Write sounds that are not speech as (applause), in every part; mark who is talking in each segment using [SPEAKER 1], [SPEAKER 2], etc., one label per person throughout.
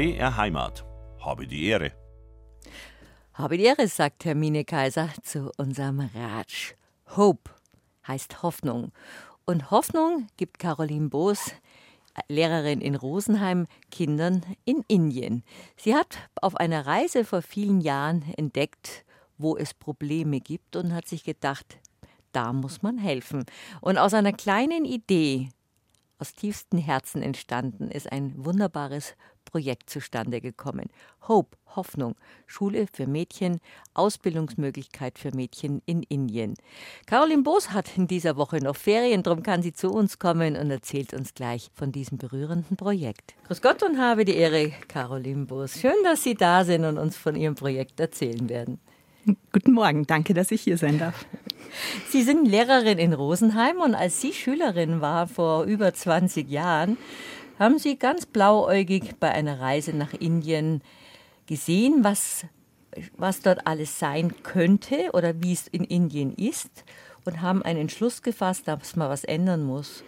[SPEAKER 1] BR Heimat. Habe die Ehre.
[SPEAKER 2] Habe die Ehre, sagt Hermine Kaiser zu unserem Ratsch. Hope heißt Hoffnung. Und Hoffnung gibt Caroline Boos, Lehrerin in Rosenheim, Kindern in Indien. Sie hat auf einer Reise vor vielen Jahren entdeckt, wo es Probleme gibt und hat sich gedacht, da muss man helfen. Und aus einer kleinen Idee, aus tiefstem Herzen entstanden, ist ein wunderbares Projekt zustande gekommen. Hope, Hoffnung, Schule für Mädchen, Ausbildungsmöglichkeit für Mädchen in Indien. Caroline Boos hat in dieser Woche noch Ferien, darum kann sie zu uns kommen und erzählt uns gleich von diesem berührenden Projekt. Grüß Gott und habe die Ehre, Caroline Boos. Schön, dass Sie da sind und uns von Ihrem Projekt erzählen werden.
[SPEAKER 3] Guten Morgen, danke, dass ich hier sein darf.
[SPEAKER 2] Sie sind Lehrerin in Rosenheim und als Sie Schülerin war vor über 20 Jahren, haben Sie ganz blauäugig bei einer Reise nach Indien gesehen, was, was dort alles sein könnte oder wie es in Indien ist und haben einen Entschluss gefasst, dass man was ändern muss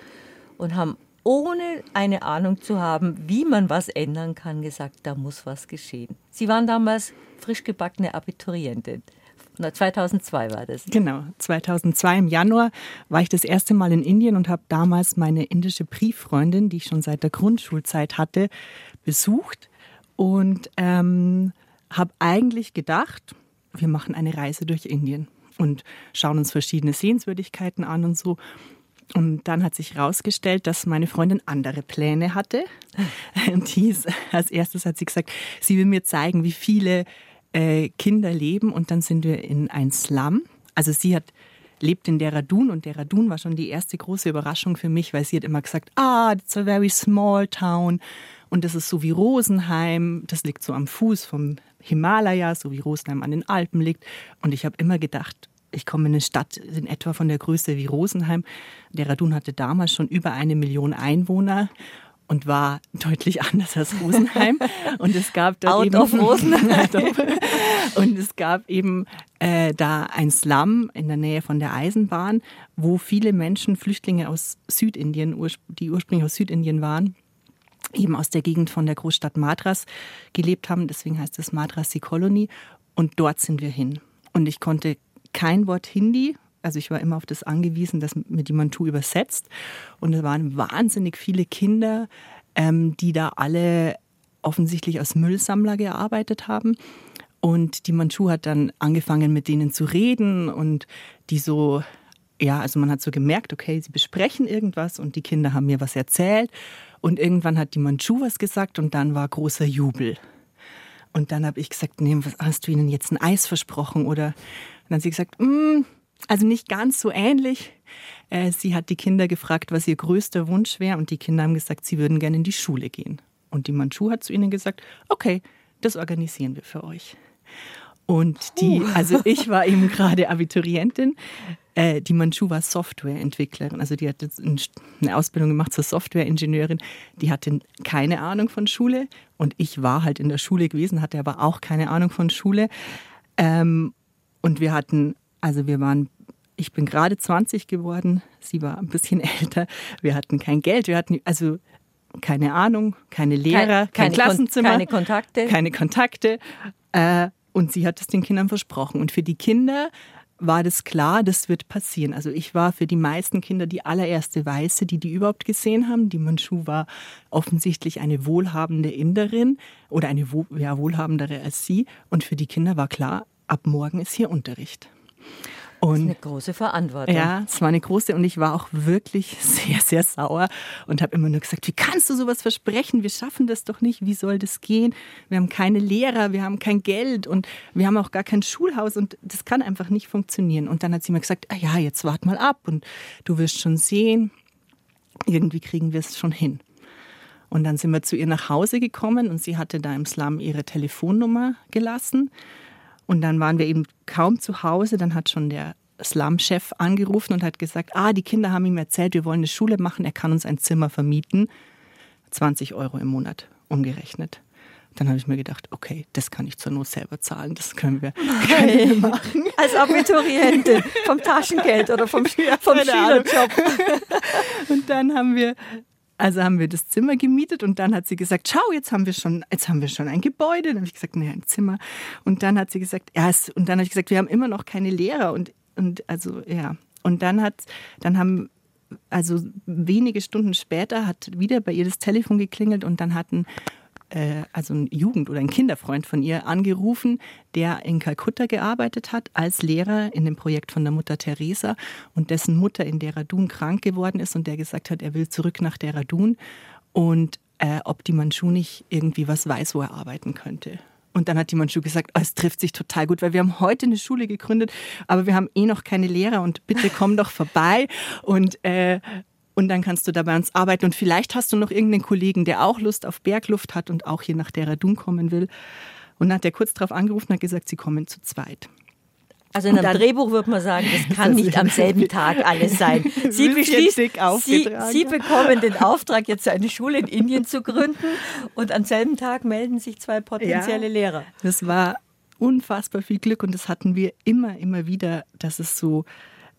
[SPEAKER 2] und haben ohne eine Ahnung zu haben, wie man was ändern kann, gesagt, da muss was geschehen. Sie waren damals frisch gebackene Abiturientin. 2002 war das.
[SPEAKER 3] Genau, 2002 im Januar war ich das erste Mal in Indien und habe damals meine indische Brieffreundin, die ich schon seit der Grundschulzeit hatte, besucht und ähm, habe eigentlich gedacht, wir machen eine Reise durch Indien und schauen uns verschiedene Sehenswürdigkeiten an und so. Und dann hat sich herausgestellt, dass meine Freundin andere Pläne hatte. Und (laughs) die ist, als erstes hat sie gesagt, sie will mir zeigen, wie viele äh, Kinder leben. Und dann sind wir in ein Slum. Also sie hat lebt in Dehradun und Dehradun war schon die erste große Überraschung für mich, weil sie hat immer gesagt, ah, it's a very small town und das ist so wie Rosenheim, das liegt so am Fuß vom Himalaya, so wie Rosenheim an den Alpen liegt und ich habe immer gedacht, ich komme in eine Stadt in etwa von der Größe wie Rosenheim. Der Radun hatte damals schon über eine Million Einwohner und war deutlich anders als Rosenheim. (laughs) Und es gab da
[SPEAKER 2] Out
[SPEAKER 3] eben
[SPEAKER 2] of Rosenheim. (laughs)
[SPEAKER 3] und es gab eben äh, da ein Slum in der Nähe von der Eisenbahn, wo viele Menschen, Flüchtlinge aus Südindien, die ursprünglich aus Südindien waren, eben aus der Gegend von der Großstadt Madras gelebt haben. Deswegen heißt es Madrasi Colony. Und dort sind wir hin. Und ich konnte kein Wort Hindi. Also ich war immer auf das angewiesen, dass mir die Mantu übersetzt. Und es waren wahnsinnig viele Kinder, ähm, die da alle offensichtlich als Müllsammler gearbeitet haben. Und die Manchu hat dann angefangen, mit denen zu reden und die so, ja, also man hat so gemerkt, okay, sie besprechen irgendwas und die Kinder haben mir was erzählt. Und irgendwann hat die Manchu was gesagt und dann war großer Jubel. Und dann habe ich gesagt, nee, was hast du ihnen jetzt ein Eis versprochen oder dann hat sie gesagt, mm, also nicht ganz so ähnlich. Äh, sie hat die Kinder gefragt, was ihr größter Wunsch wäre und die Kinder haben gesagt, sie würden gerne in die Schule gehen. Und die Manchu hat zu ihnen gesagt, okay, das organisieren wir für euch. Und die, also (laughs) ich war eben gerade Abiturientin. Äh, die Manchu war Softwareentwicklerin. Also die hat jetzt eine Ausbildung gemacht zur Softwareingenieurin. Die hatte keine Ahnung von Schule. Und ich war halt in der Schule gewesen, hatte aber auch keine Ahnung von Schule. Ähm, und wir hatten, also wir waren, ich bin gerade 20 geworden, sie war ein bisschen (laughs) älter. Wir hatten kein Geld, wir hatten also keine Ahnung, keine Lehrer, kein, kein Klassenzimmer,
[SPEAKER 2] keine Kontakte.
[SPEAKER 3] Keine Kontakte. Äh, und sie hat es den Kindern versprochen. Und für die Kinder war das klar, das wird passieren. Also ich war für die meisten Kinder die allererste Weiße, die die überhaupt gesehen haben. Die Manchu war offensichtlich eine wohlhabende Inderin oder eine ja, wohlhabendere als sie. Und für die Kinder war klar, ab morgen ist hier Unterricht.
[SPEAKER 2] Und, das ist eine große Verantwortung.
[SPEAKER 3] Ja, es war eine große und ich war auch wirklich (laughs) sehr, sehr sauer und habe immer nur gesagt, wie kannst du sowas versprechen? Wir schaffen das doch nicht. Wie soll das gehen? Wir haben keine Lehrer, wir haben kein Geld und wir haben auch gar kein Schulhaus und das kann einfach nicht funktionieren. Und dann hat sie mir gesagt, ah ja, jetzt wart mal ab und du wirst schon sehen, irgendwie kriegen wir es schon hin. Und dann sind wir zu ihr nach Hause gekommen und sie hatte da im Slum ihre Telefonnummer gelassen. Und dann waren wir eben kaum zu Hause. Dann hat schon der Slum-Chef angerufen und hat gesagt, ah, die Kinder haben ihm erzählt, wir wollen eine Schule machen, er kann uns ein Zimmer vermieten. 20 Euro im Monat umgerechnet. Dann habe ich mir gedacht, okay, das kann ich zur Not selber zahlen, das können wir, können wir machen. (laughs)
[SPEAKER 2] Als Abiturientin vom Taschengeld oder vom, (laughs) vom Schülerjob. (laughs)
[SPEAKER 3] Und dann haben wir Also haben wir das Zimmer gemietet und dann hat sie gesagt, schau, jetzt haben wir schon, jetzt haben wir schon ein Gebäude. Dann habe ich gesagt, nee, ein Zimmer. Und dann hat sie gesagt, ja, und dann habe ich gesagt, wir haben immer noch keine Lehrer und, und also, ja. Und dann hat, dann haben, also wenige Stunden später hat wieder bei ihr das Telefon geklingelt und dann hatten äh, also ein Jugend- oder ein Kinderfreund von ihr angerufen, der in Kalkutta gearbeitet hat als Lehrer in dem Projekt von der Mutter Teresa und dessen Mutter in Dehradun krank geworden ist und der gesagt hat, er will zurück nach Dehradun und äh, ob die Manchu nicht irgendwie was weiß, wo er arbeiten könnte. Und dann hat die Manchu gesagt, oh, es trifft sich total gut, weil wir haben heute eine Schule gegründet, aber wir haben eh noch keine Lehrer und bitte komm doch vorbei. Und äh, und dann kannst du da bei uns arbeiten. Und vielleicht hast du noch irgendeinen Kollegen, der auch Lust auf Bergluft hat und auch hier nach Dehradun kommen will. Und dann hat er kurz darauf angerufen und hat gesagt, sie kommen zu zweit.
[SPEAKER 2] Also in einem Drehbuch würde man sagen, das kann (laughs) nicht am selben Tag alles sein. (laughs) Sie, beschließt, Sie, Sie bekommen den Auftrag, jetzt eine Schule in Indien zu gründen und am selben Tag melden sich zwei potenzielle ja, Lehrer.
[SPEAKER 3] Das war unfassbar viel Glück und das hatten wir immer, immer wieder, dass es so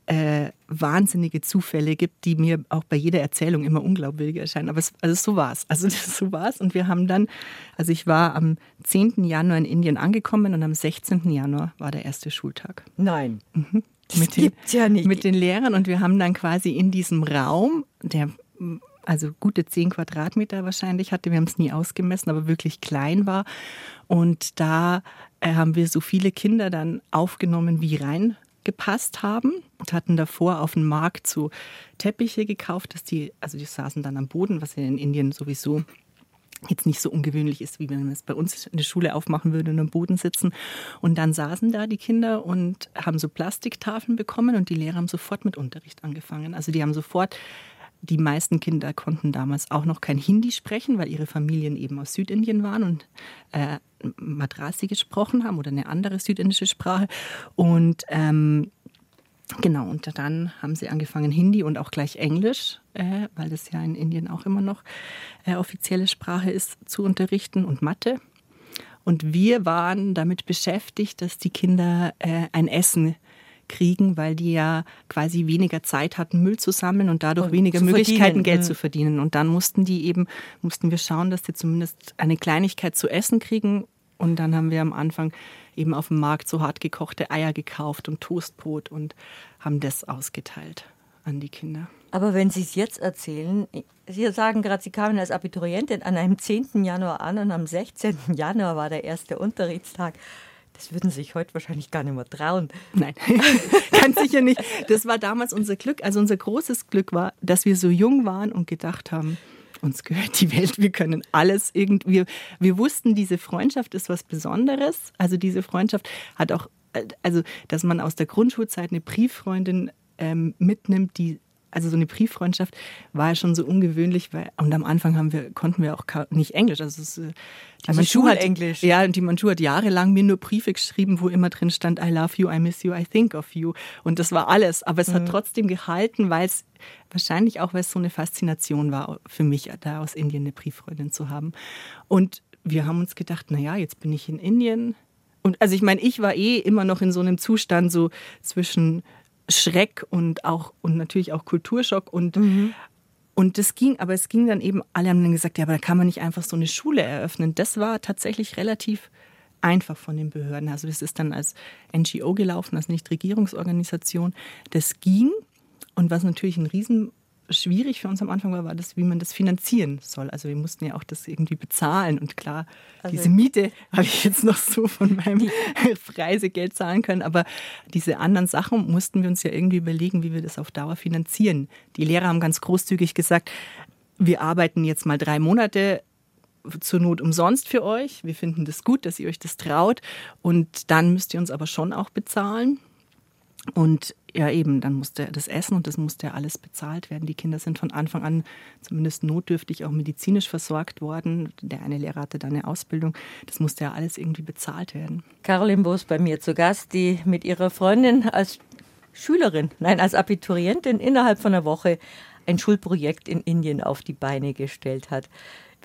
[SPEAKER 3] äh, wahnsinnige Zufälle gibt, die mir auch bei jeder Erzählung immer unglaubwürdig erscheinen. Aber es, also so war es. Also (laughs) so war es. Und wir haben dann, also ich war am 10. Januar in Indien angekommen und am 16. Januar war der erste Schultag.
[SPEAKER 2] Nein.
[SPEAKER 3] Mhm. Das mit den, gibt's ja nicht. Mit den Lehrern und wir haben dann quasi in diesem Raum, der also gute 10 Quadratmeter wahrscheinlich hatte, wir haben es nie ausgemessen, aber wirklich klein war. Und da äh, haben wir so viele Kinder dann aufgenommen, wie rein gepasst haben und hatten davor auf dem Markt so Teppiche gekauft, dass die, also die saßen dann am Boden, was in Indien sowieso jetzt nicht so ungewöhnlich ist, wie wenn man es bei uns in der Schule aufmachen würde und am Boden sitzen. Und dann saßen da die Kinder und haben so Plastiktafeln bekommen und die Lehrer haben sofort mit Unterricht angefangen. Also die haben sofort die meisten Kinder konnten damals auch noch kein Hindi sprechen, weil ihre Familien eben aus Südindien waren und äh, Madrasi gesprochen haben oder eine andere südindische Sprache. Und ähm, genau, und dann haben sie angefangen, Hindi und auch gleich Englisch, äh, weil das ja in Indien auch immer noch äh, offizielle Sprache ist, zu unterrichten und Mathe. Und wir waren damit beschäftigt, dass die Kinder äh, ein Essen kriegen, weil die ja quasi weniger Zeit hatten, Müll zu sammeln und dadurch und weniger Möglichkeiten, Geld mhm. zu verdienen. Und dann mussten die eben, mussten wir schauen, dass die zumindest eine Kleinigkeit zu essen kriegen. Und dann haben wir am Anfang eben auf dem Markt so hart gekochte Eier gekauft und Toastbrot und haben das ausgeteilt an die Kinder.
[SPEAKER 2] Aber wenn Sie es jetzt erzählen, Sie sagen gerade, Sie kamen als Abiturientin an einem 10. Januar an und am 16. Januar war der erste Unterrichtstag. Das würden Sie sich heute wahrscheinlich gar nicht mehr trauen.
[SPEAKER 3] Nein, (laughs) ganz sicher nicht. Das war damals unser Glück. Also unser großes Glück war, dass wir so jung waren und gedacht haben, uns gehört die Welt, wir können alles irgendwie. Wir wussten, diese Freundschaft ist was Besonderes. Also diese Freundschaft hat auch, also dass man aus der Grundschulzeit eine Brieffreundin ähm, mitnimmt, die also so eine Brieffreundschaft war ja schon so ungewöhnlich, weil und am Anfang haben wir konnten wir auch nicht Englisch, also, es, äh,
[SPEAKER 2] die also Manchu hat Englisch.
[SPEAKER 3] Ja, und die Manchu hat jahrelang mir nur Briefe geschrieben, wo immer drin stand I love you, I miss you, I think of you und das war alles, aber es mhm. hat trotzdem gehalten, weil es wahrscheinlich auch weil es so eine Faszination war für mich da aus Indien eine Brieffreundin zu haben. Und wir haben uns gedacht, na ja, jetzt bin ich in Indien und also ich meine, ich war eh immer noch in so einem Zustand so zwischen Schreck und auch und natürlich auch Kulturschock und mhm. Und das ging, aber es ging dann eben, alle haben dann gesagt, ja, aber da kann man nicht einfach so eine Schule eröffnen. Das war tatsächlich relativ einfach von den Behörden. Also das ist dann als NGO gelaufen, als Nichtregierungsorganisation. Das ging. Und was natürlich ein riesen schwierig für uns am Anfang war, war das, wie man das finanzieren soll. Also wir mussten ja auch das irgendwie bezahlen und klar, also diese Miete habe ich jetzt noch so von meinem (laughs) Reisegeld zahlen können, aber diese anderen Sachen mussten wir uns ja irgendwie überlegen, wie wir das auf Dauer finanzieren. Die Lehrer haben ganz großzügig gesagt, wir arbeiten jetzt mal drei Monate zur Not umsonst für euch. Wir finden das gut, dass ihr euch das traut und dann müsst ihr uns aber schon auch bezahlen. Und ja, eben, dann musste das Essen und das musste ja alles bezahlt werden. Die Kinder sind von Anfang an zumindest notdürftig auch medizinisch versorgt worden. Der eine Lehrer hatte da eine Ausbildung. Das musste ja alles irgendwie bezahlt werden.
[SPEAKER 2] Caroline Boos bei mir zu Gast, die mit ihrer Freundin als Schülerin, nein, als Abiturientin innerhalb von einer Woche ein Schulprojekt in Indien auf die Beine gestellt hat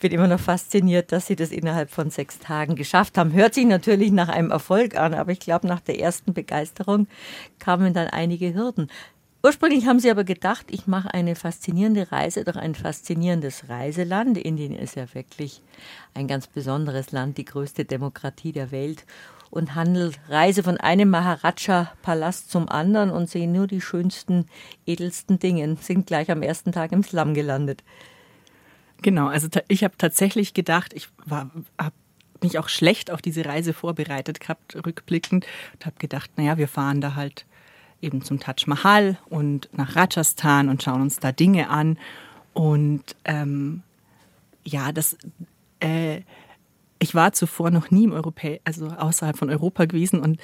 [SPEAKER 2] bin immer noch fasziniert, dass sie das innerhalb von sechs Tagen geschafft haben. Hört sich natürlich nach einem Erfolg an, aber ich glaube, nach der ersten Begeisterung kamen dann einige Hürden. Ursprünglich haben sie aber gedacht, ich mache eine faszinierende Reise durch ein faszinierendes Reiseland. Indien ist ja wirklich ein ganz besonderes Land, die größte Demokratie der Welt und handel, reise von einem Maharaja-Palast zum anderen und sehe nur die schönsten, edelsten Dinge, sind gleich am ersten Tag im Slum gelandet.
[SPEAKER 3] Genau, also ich habe tatsächlich gedacht, ich habe mich auch schlecht auf diese Reise vorbereitet gehabt, rückblickend, und habe gedacht, naja, wir fahren da halt eben zum Taj Mahal und nach Rajasthan und schauen uns da Dinge an. Und ähm, ja, das, äh, ich war zuvor noch nie im Europä also außerhalb von Europa gewesen und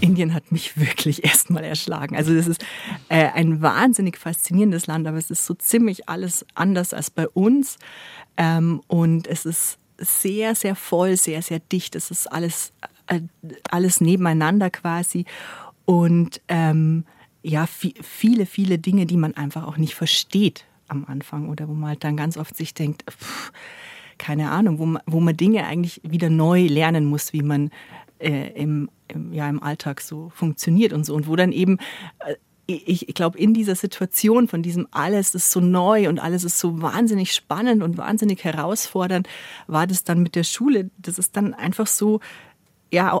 [SPEAKER 3] Indien hat mich wirklich erstmal erschlagen. Also das ist äh, ein wahnsinnig faszinierendes Land, aber es ist so ziemlich alles anders als bei uns ähm, und es ist sehr, sehr voll, sehr, sehr dicht. Es ist alles, äh, alles nebeneinander quasi und ähm, ja, viele, viele Dinge, die man einfach auch nicht versteht am Anfang oder wo man halt dann ganz oft sich denkt, pff, keine Ahnung, wo man, wo man Dinge eigentlich wieder neu lernen muss, wie man äh, im, im, ja, im Alltag so funktioniert und so. Und wo dann eben, äh, ich, ich glaube, in dieser Situation von diesem alles ist so neu und alles ist so wahnsinnig spannend und wahnsinnig herausfordernd, war das dann mit der Schule. Das ist dann einfach so, ja,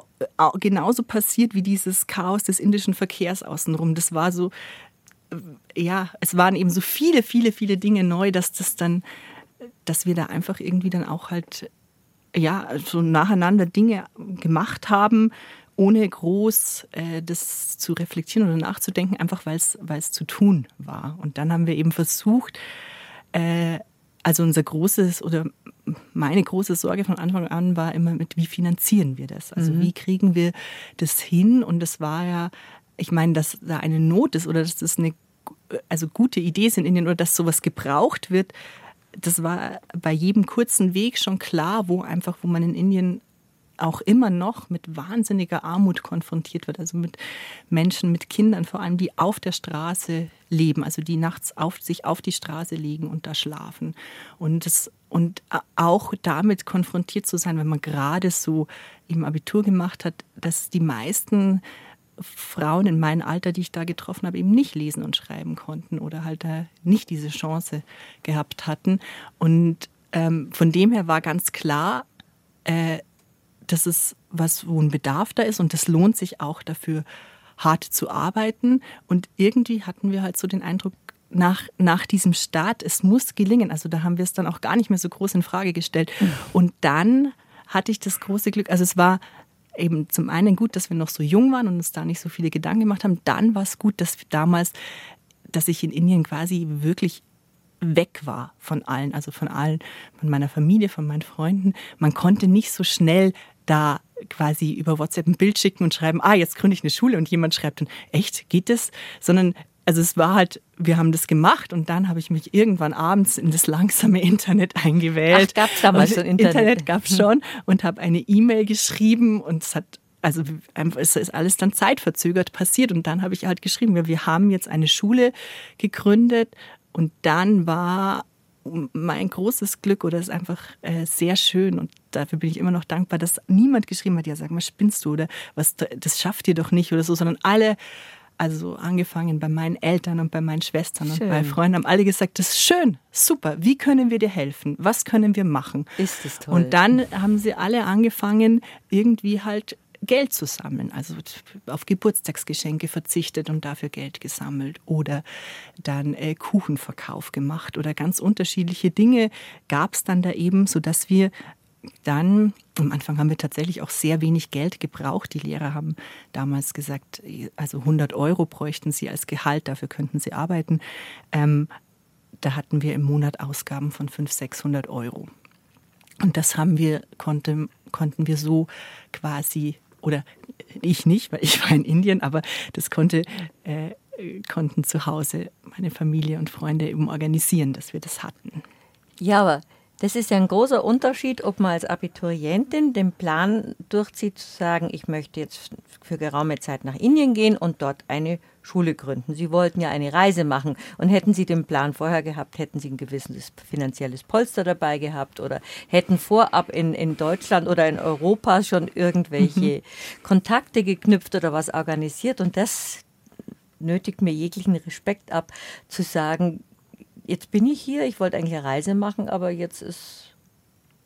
[SPEAKER 3] genauso passiert wie dieses Chaos des indischen Verkehrs außenrum. Das war so, äh, ja, es waren eben so viele, viele, viele Dinge neu, dass das dann dass wir da einfach irgendwie dann auch halt, ja, so nacheinander Dinge gemacht haben, ohne groß äh, das zu reflektieren oder nachzudenken, einfach weil es zu tun war. Und dann haben wir eben versucht, äh, also unser großes oder meine große Sorge von Anfang an war immer mit, wie finanzieren wir das? Also mhm. wie kriegen wir das hin? Und das war ja, ich meine, dass da eine Not ist oder dass das eine also gute Idee sind in den oder dass sowas gebraucht wird, das war bei jedem kurzen Weg schon klar, wo einfach, wo man in Indien auch immer noch mit wahnsinniger Armut konfrontiert wird. Also mit Menschen, mit Kindern vor allem, die auf der Straße leben, also die nachts auf, sich auf die Straße legen und da schlafen. Und, das, und auch damit konfrontiert zu sein, wenn man gerade so im Abitur gemacht hat, dass die meisten Frauen in meinem Alter, die ich da getroffen habe, eben nicht lesen und schreiben konnten oder halt da nicht diese Chance gehabt hatten. Und ähm, von dem her war ganz klar, äh, dass es was, wo ein Bedarf da ist und das lohnt sich auch dafür, hart zu arbeiten. Und irgendwie hatten wir halt so den Eindruck, nach, nach diesem Start, es muss gelingen. Also da haben wir es dann auch gar nicht mehr so groß in Frage gestellt. Mhm. Und dann hatte ich das große Glück, also es war eben zum einen gut, dass wir noch so jung waren und uns da nicht so viele Gedanken gemacht haben. Dann war es gut, dass damals, dass ich in Indien quasi wirklich weg war von allen, also von allen, von meiner Familie, von meinen Freunden. Man konnte nicht so schnell da quasi über WhatsApp ein Bild schicken und schreiben, ah, jetzt gründe ich eine Schule und jemand schreibt dann, echt, geht das? Sondern also es war halt, wir haben das gemacht und dann habe ich mich irgendwann abends in das langsame Internet eingewählt.
[SPEAKER 2] Gab es damals
[SPEAKER 3] so Internet? Internet gab es schon und habe eine E-Mail geschrieben und es hat also es ist alles dann zeitverzögert passiert und dann habe ich halt geschrieben, wir haben jetzt eine Schule gegründet und dann war mein großes Glück oder ist einfach äh, sehr schön und dafür bin ich immer noch dankbar, dass niemand geschrieben hat, ja sag mal, spinnst du oder was, das schafft ihr doch nicht oder so, sondern alle also angefangen bei meinen Eltern und bei meinen Schwestern schön. und bei Freunden haben alle gesagt, das ist schön, super, wie können wir dir helfen? Was können wir machen?
[SPEAKER 2] Ist das toll.
[SPEAKER 3] Und dann haben sie alle angefangen, irgendwie halt Geld zu sammeln, also auf Geburtstagsgeschenke verzichtet und dafür Geld gesammelt oder dann äh, Kuchenverkauf gemacht oder ganz unterschiedliche Dinge gab es dann da eben, sodass wir dann, am Anfang haben wir tatsächlich auch sehr wenig Geld gebraucht. Die Lehrer haben damals gesagt, also 100 Euro bräuchten sie als Gehalt, dafür könnten sie arbeiten. Ähm, da hatten wir im Monat Ausgaben von 500, 600 Euro. Und das haben wir, konnte, konnten wir so quasi, oder ich nicht, weil ich war in Indien, aber das konnte, äh, konnten zu Hause meine Familie und Freunde eben organisieren, dass wir das hatten.
[SPEAKER 2] Ja, aber das ist ja ein großer Unterschied, ob man als Abiturientin den Plan durchzieht, zu sagen, ich möchte jetzt für geraume Zeit nach Indien gehen und dort eine Schule gründen. Sie wollten ja eine Reise machen und hätten Sie den Plan vorher gehabt, hätten Sie ein gewisses finanzielles Polster dabei gehabt oder hätten vorab in, in Deutschland oder in Europa schon irgendwelche mhm. Kontakte geknüpft oder was organisiert und das nötigt mir jeglichen Respekt ab, zu sagen, jetzt bin ich hier, ich wollte eigentlich eine Reise machen, aber jetzt ist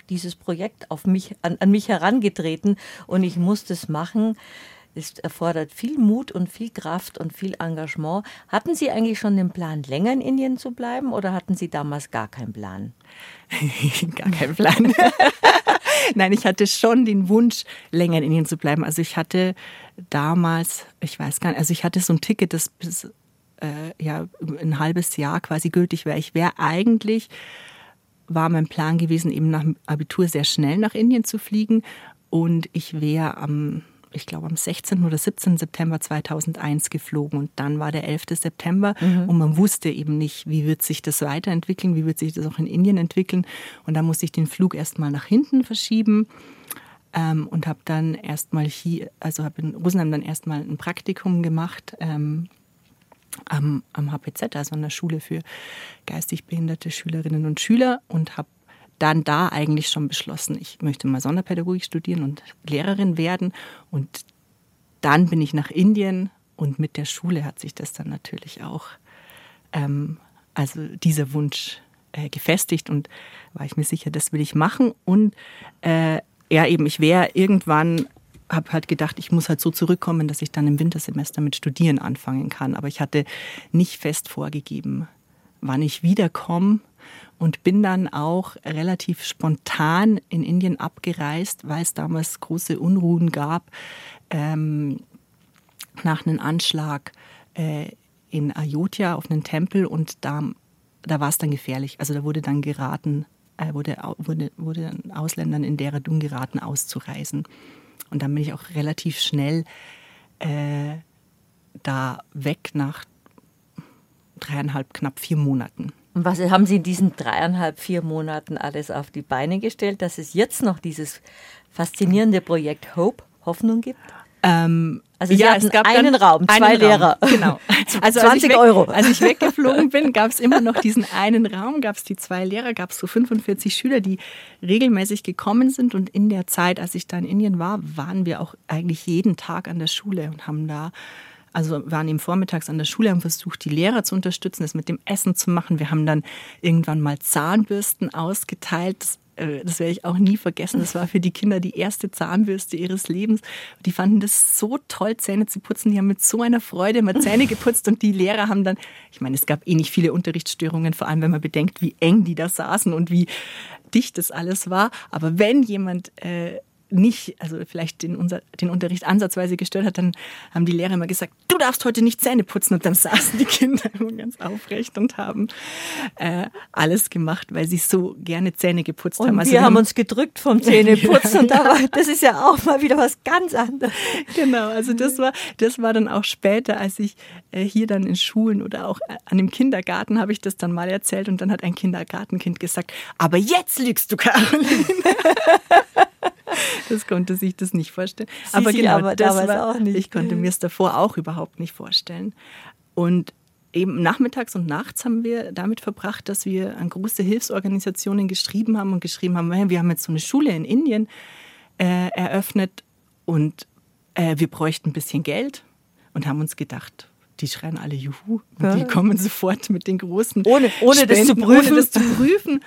[SPEAKER 2] dieses Projekt auf mich, an, an mich herangetreten und ich muss das machen. Es erfordert viel Mut und viel Kraft und viel Engagement. Hatten Sie eigentlich schon den Plan, länger in Indien zu bleiben oder hatten Sie damals gar keinen Plan? (laughs)
[SPEAKER 3] gar keinen Plan. (laughs) Nein, ich hatte schon den Wunsch, länger in Indien zu bleiben. Also ich hatte damals, ich weiß gar nicht, also ich hatte so ein Ticket, das bis äh, ja ein halbes Jahr quasi gültig wäre. Ich wäre eigentlich war mein Plan gewesen, eben nach dem Abitur sehr schnell nach Indien zu fliegen. Und ich wäre am, ich glaube, am 16. oder 17. September 2001 geflogen. Und dann war der 11. September mhm. und man wusste eben nicht, wie wird sich das weiterentwickeln, wie wird sich das auch in Indien entwickeln. Und da musste ich den Flug erstmal nach hinten verschieben. Ähm, und habe dann erstmal hier, also habe in Rosenheim dann erstmal ein Praktikum gemacht ähm, am, am HPZ, also an der Schule für geistig behinderte Schülerinnen und Schüler und habe dann da eigentlich schon beschlossen, ich möchte mal Sonderpädagogik studieren und Lehrerin werden. Und dann bin ich nach Indien und mit der Schule hat sich das dann natürlich auch, ähm, also dieser Wunsch äh, gefestigt und war ich mir sicher, das will ich machen. Und äh, ja, eben, ich wäre irgendwann habe halt gedacht, ich muss halt so zurückkommen, dass ich dann im Wintersemester mit Studieren anfangen kann. Aber ich hatte nicht fest vorgegeben, wann ich wiederkomme und bin dann auch relativ spontan in Indien abgereist, weil es damals große Unruhen gab ähm, nach einem Anschlag äh, in Ayodhya auf einen Tempel und da, da war es dann gefährlich. Also da wurde dann geraten, äh, wurde, wurde, wurde Ausländern in Dehradun geraten, auszureisen. Und dann bin ich auch relativ schnell äh, da weg nach dreieinhalb, knapp vier Monaten.
[SPEAKER 2] Und was haben Sie in diesen dreieinhalb, vier Monaten alles auf die Beine gestellt, dass es jetzt noch dieses faszinierende Projekt Hope, Hoffnung gibt?
[SPEAKER 3] Ähm,
[SPEAKER 2] also Sie ja, hatten es gab einen Raum, zwei Lehrer.
[SPEAKER 3] Raum, (laughs) genau. (laughs)
[SPEAKER 2] Also 20 als Euro.
[SPEAKER 3] Als ich (laughs) weggeflogen bin, gab es immer noch diesen einen Raum, gab es die zwei Lehrer, gab es so 45 Schüler, die regelmäßig gekommen sind. Und in der Zeit, als ich da in Indien war, waren wir auch eigentlich jeden Tag an der Schule und haben da also waren eben vormittags an der Schule, haben versucht, die Lehrer zu unterstützen, das mit dem Essen zu machen. Wir haben dann irgendwann mal Zahnbürsten ausgeteilt. Das das werde ich auch nie vergessen. Das war für die Kinder die erste Zahnbürste ihres Lebens. Die fanden das so toll, Zähne zu putzen. Die haben mit so einer Freude immer Zähne geputzt und die Lehrer haben dann, ich meine, es gab eh nicht viele Unterrichtsstörungen, vor allem wenn man bedenkt, wie eng die da saßen und wie dicht das alles war. Aber wenn jemand äh, nicht, also vielleicht den, unser, den Unterricht ansatzweise gestört hat, dann haben die Lehrer immer gesagt, du darfst heute nicht Zähne putzen. Und dann (laughs) saßen die Kinder immer ganz aufrecht und haben äh, alles gemacht, weil sie so gerne Zähne geputzt
[SPEAKER 2] und
[SPEAKER 3] haben.
[SPEAKER 2] Also wir haben uns gedrückt vom Zähneputzen (laughs) und da war, das ist ja auch mal wieder was ganz anderes.
[SPEAKER 3] Genau, also das war, das war dann auch später, als ich äh, hier dann in Schulen oder auch an dem Kindergarten habe ich das dann mal erzählt und dann hat ein Kindergartenkind gesagt, aber jetzt lügst du, Caroline. (laughs) (laughs) das konnte sich das nicht vorstellen.
[SPEAKER 2] Sie, aber genau, aber das war, auch nicht.
[SPEAKER 3] ich konnte mir es davor auch überhaupt nicht vorstellen. Und eben nachmittags und nachts haben wir damit verbracht, dass wir an große Hilfsorganisationen geschrieben haben und geschrieben haben, wir haben jetzt so eine Schule in Indien äh, eröffnet und äh, wir bräuchten ein bisschen Geld und haben uns gedacht, die schreien alle Juhu ja. die kommen sofort mit den großen
[SPEAKER 2] ohne, ohne
[SPEAKER 3] Spenden,
[SPEAKER 2] das zu prüfen.
[SPEAKER 3] Ohne das zu prüfen.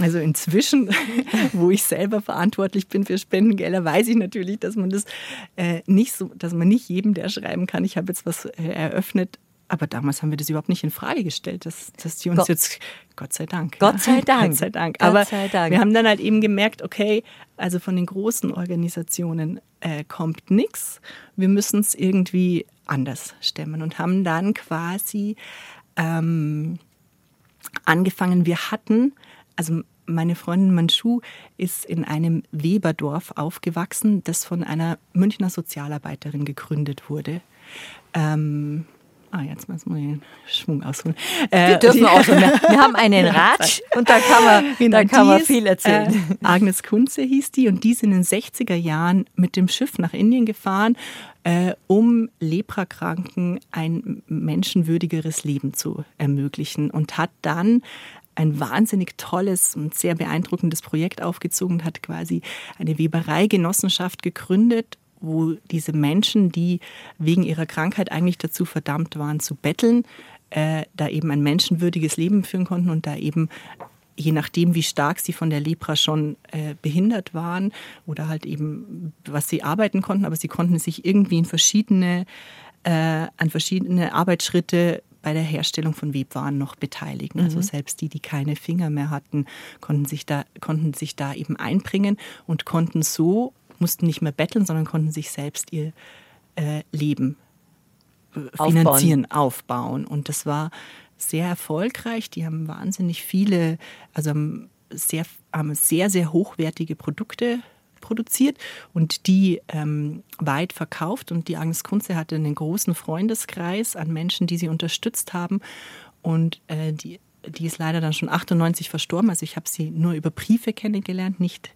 [SPEAKER 3] Also inzwischen, (laughs) wo ich selber verantwortlich bin für Spendengelder, weiß ich natürlich, dass man das äh, nicht so, dass man nicht jedem, der schreiben kann, ich habe jetzt was äh, eröffnet, aber damals haben wir das überhaupt nicht in Frage gestellt, dass, dass die uns Gott. jetzt, Gott sei Dank.
[SPEAKER 2] Gott sei (laughs) Dank.
[SPEAKER 3] Gott sei Dank.
[SPEAKER 2] Gott
[SPEAKER 3] Aber
[SPEAKER 2] sei Dank.
[SPEAKER 3] wir haben dann halt eben gemerkt, okay, also von den großen Organisationen äh, kommt nichts. Wir müssen es irgendwie anders stemmen und haben dann quasi ähm, angefangen. Wir hatten, also meine Freundin Manchu ist in einem Weberdorf aufgewachsen, das von einer Münchner Sozialarbeiterin gegründet wurde. Ähm, Ah, jetzt muss man den Schwung ausholen.
[SPEAKER 2] Äh, wir dürfen auch schon. Wir, wir haben einen (laughs) Ratsch und da kann man, genau, da kann man viel erzählen.
[SPEAKER 3] Äh, Agnes Kunze hieß die und die sind in den 60er Jahren mit dem Schiff nach Indien gefahren, äh, um Leprakranken ein menschenwürdigeres Leben zu ermöglichen und hat dann ein wahnsinnig tolles und sehr beeindruckendes Projekt aufgezogen und hat quasi eine Webereigenossenschaft gegründet wo diese Menschen, die wegen ihrer Krankheit eigentlich dazu verdammt waren zu betteln, äh, da eben ein menschenwürdiges Leben führen konnten und da eben je nachdem, wie stark sie von der Lepra schon äh, behindert waren oder halt eben, was sie arbeiten konnten, aber sie konnten sich irgendwie in verschiedene, äh, an verschiedene Arbeitsschritte bei der Herstellung von Webwaren noch beteiligen. Also mhm. Also selbst die, die keine Finger mehr hatten, konnten sich da, konnten sich da eben einbringen und konnten so, mussten nicht mehr betteln, sondern konnten sich selbst ihr äh, Leben äh, finanzieren, aufbauen. Und das war sehr erfolgreich. Die haben wahnsinnig viele, also sehr, haben sehr, sehr hochwertige Produkte produziert und die ähm, weit verkauft. Und die Agnes Kunze hatte einen großen Freundeskreis an Menschen, die sie unterstützt haben. Und äh, die die ist leider dann schon 98 verstorben. Also ich habe sie nur über Briefe kennengelernt, nicht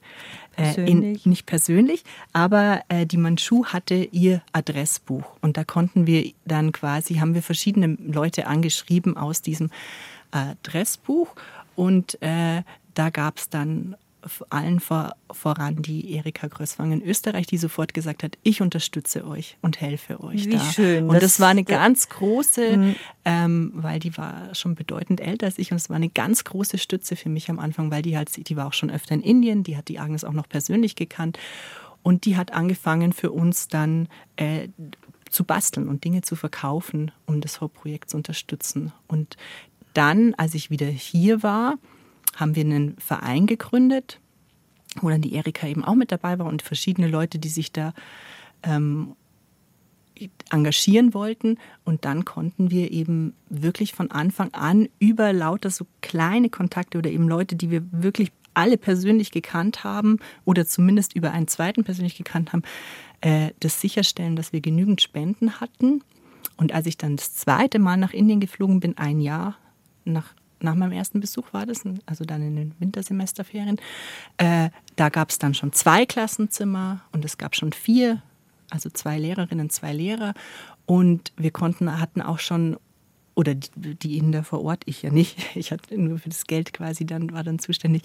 [SPEAKER 3] persönlich. Äh, in, nicht persönlich. Aber äh, die Manchu hatte ihr Adressbuch und da konnten wir dann quasi, haben wir verschiedene Leute angeschrieben aus diesem Adressbuch und äh, da gab es dann allen vor, voran die Erika Größwang in Österreich, die sofort gesagt hat, ich unterstütze euch und helfe euch.
[SPEAKER 2] Wie
[SPEAKER 3] da.
[SPEAKER 2] schön.
[SPEAKER 3] Und das, das war eine ganz große, mhm. ähm, weil die war schon bedeutend älter als ich und es war eine ganz große Stütze für mich am Anfang, weil die halt, die war auch schon öfter in Indien, die hat die Agnes auch noch persönlich gekannt und die hat angefangen für uns dann äh, zu basteln und Dinge zu verkaufen, um das Hauptprojekt zu unterstützen. Und dann, als ich wieder hier war, haben wir einen Verein gegründet, wo dann die Erika eben auch mit dabei war und verschiedene Leute, die sich da ähm, engagieren wollten. Und dann konnten wir eben wirklich von Anfang an über lauter so kleine Kontakte oder eben Leute, die wir wirklich alle persönlich gekannt haben oder zumindest über einen zweiten persönlich gekannt haben, äh, das sicherstellen, dass wir genügend Spenden hatten. Und als ich dann das zweite Mal nach Indien geflogen bin, ein Jahr nach nach meinem ersten Besuch war das, also dann in den Wintersemesterferien, äh, da gab es dann schon zwei Klassenzimmer und es gab schon vier, also zwei Lehrerinnen, zwei Lehrer. Und wir konnten, hatten auch schon oder die, die Inder vor Ort, ich ja nicht, (laughs) ich hatte nur für das Geld quasi dann, war dann zuständig,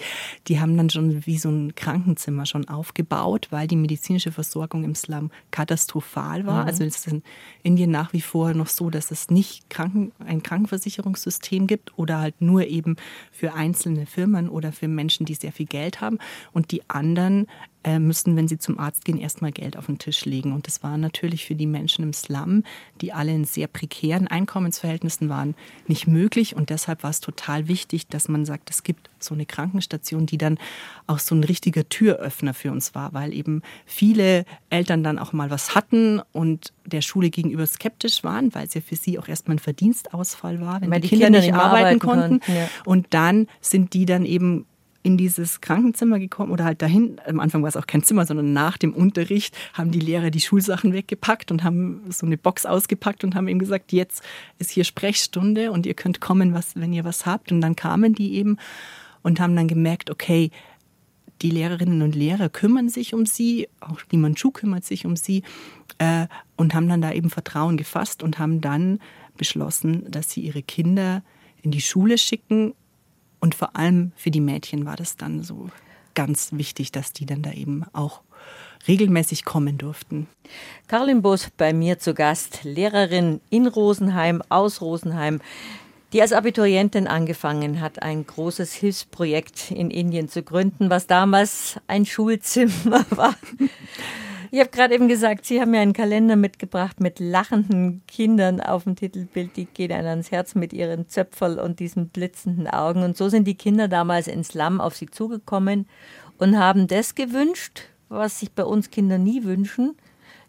[SPEAKER 3] die haben dann schon wie so ein Krankenzimmer schon aufgebaut, weil die medizinische Versorgung im Slum katastrophal war. Mhm. Also es ist in Indien nach wie vor noch so, dass es nicht Kranken, ein Krankenversicherungssystem gibt oder halt nur eben für einzelne Firmen oder für Menschen, die sehr viel Geld haben. Und die anderen äh, müssen, wenn sie zum Arzt gehen, erstmal Geld auf den Tisch legen. Und das war natürlich für die Menschen im Slum, die alle in sehr prekären Einkommensverhältnissen waren, nicht möglich. Und deshalb war es total wichtig, dass man sagt, es gibt so eine Krankenstation, die dann auch so ein richtiger Türöffner für uns war, weil eben viele Eltern dann auch mal was hatten und der Schule gegenüber skeptisch waren, weil es ja für sie auch erstmal ein Verdienstausfall war, wenn weil die, Kinder, Kinder nicht arbeiten, arbeiten konnten. konnten ja. Und dann sind die dann eben in dieses Krankenzimmer gekommen oder halt dahin. Am Anfang war es auch kein Zimmer, sondern nach dem Unterricht haben die Lehrer die Schulsachen weggepackt und haben so eine Box ausgepackt und haben ihm gesagt, jetzt ist hier Sprechstunde und ihr könnt kommen, was, wenn ihr was habt. Und dann kamen die eben und haben dann gemerkt, okay, die Lehrerinnen und Lehrer kümmern sich um sie, auch die Manchu kümmert sich um sie äh, und haben dann da eben Vertrauen gefasst und haben dann beschlossen, dass sie ihre Kinder in die Schule schicken und vor allem für die Mädchen war das dann so ganz wichtig, dass die dann da eben auch regelmäßig kommen durften.
[SPEAKER 2] Caroline Boos bei mir zu Gast, Lehrerin in Rosenheim, aus Rosenheim, die als Abiturientin angefangen hat, ein großes Hilfsprojekt in Indien zu gründen, was damals ein Schulzimmer (laughs) war. Ich habe gerade eben gesagt, Sie haben mir einen Kalender mitgebracht mit lachenden Kindern auf dem Titelbild. Die gehen einem ans Herz mit ihren Zöpferl und diesen blitzenden Augen. Und so sind die Kinder damals ins Lamm auf sie zugekommen und haben das gewünscht, was sich bei uns Kinder nie wünschen.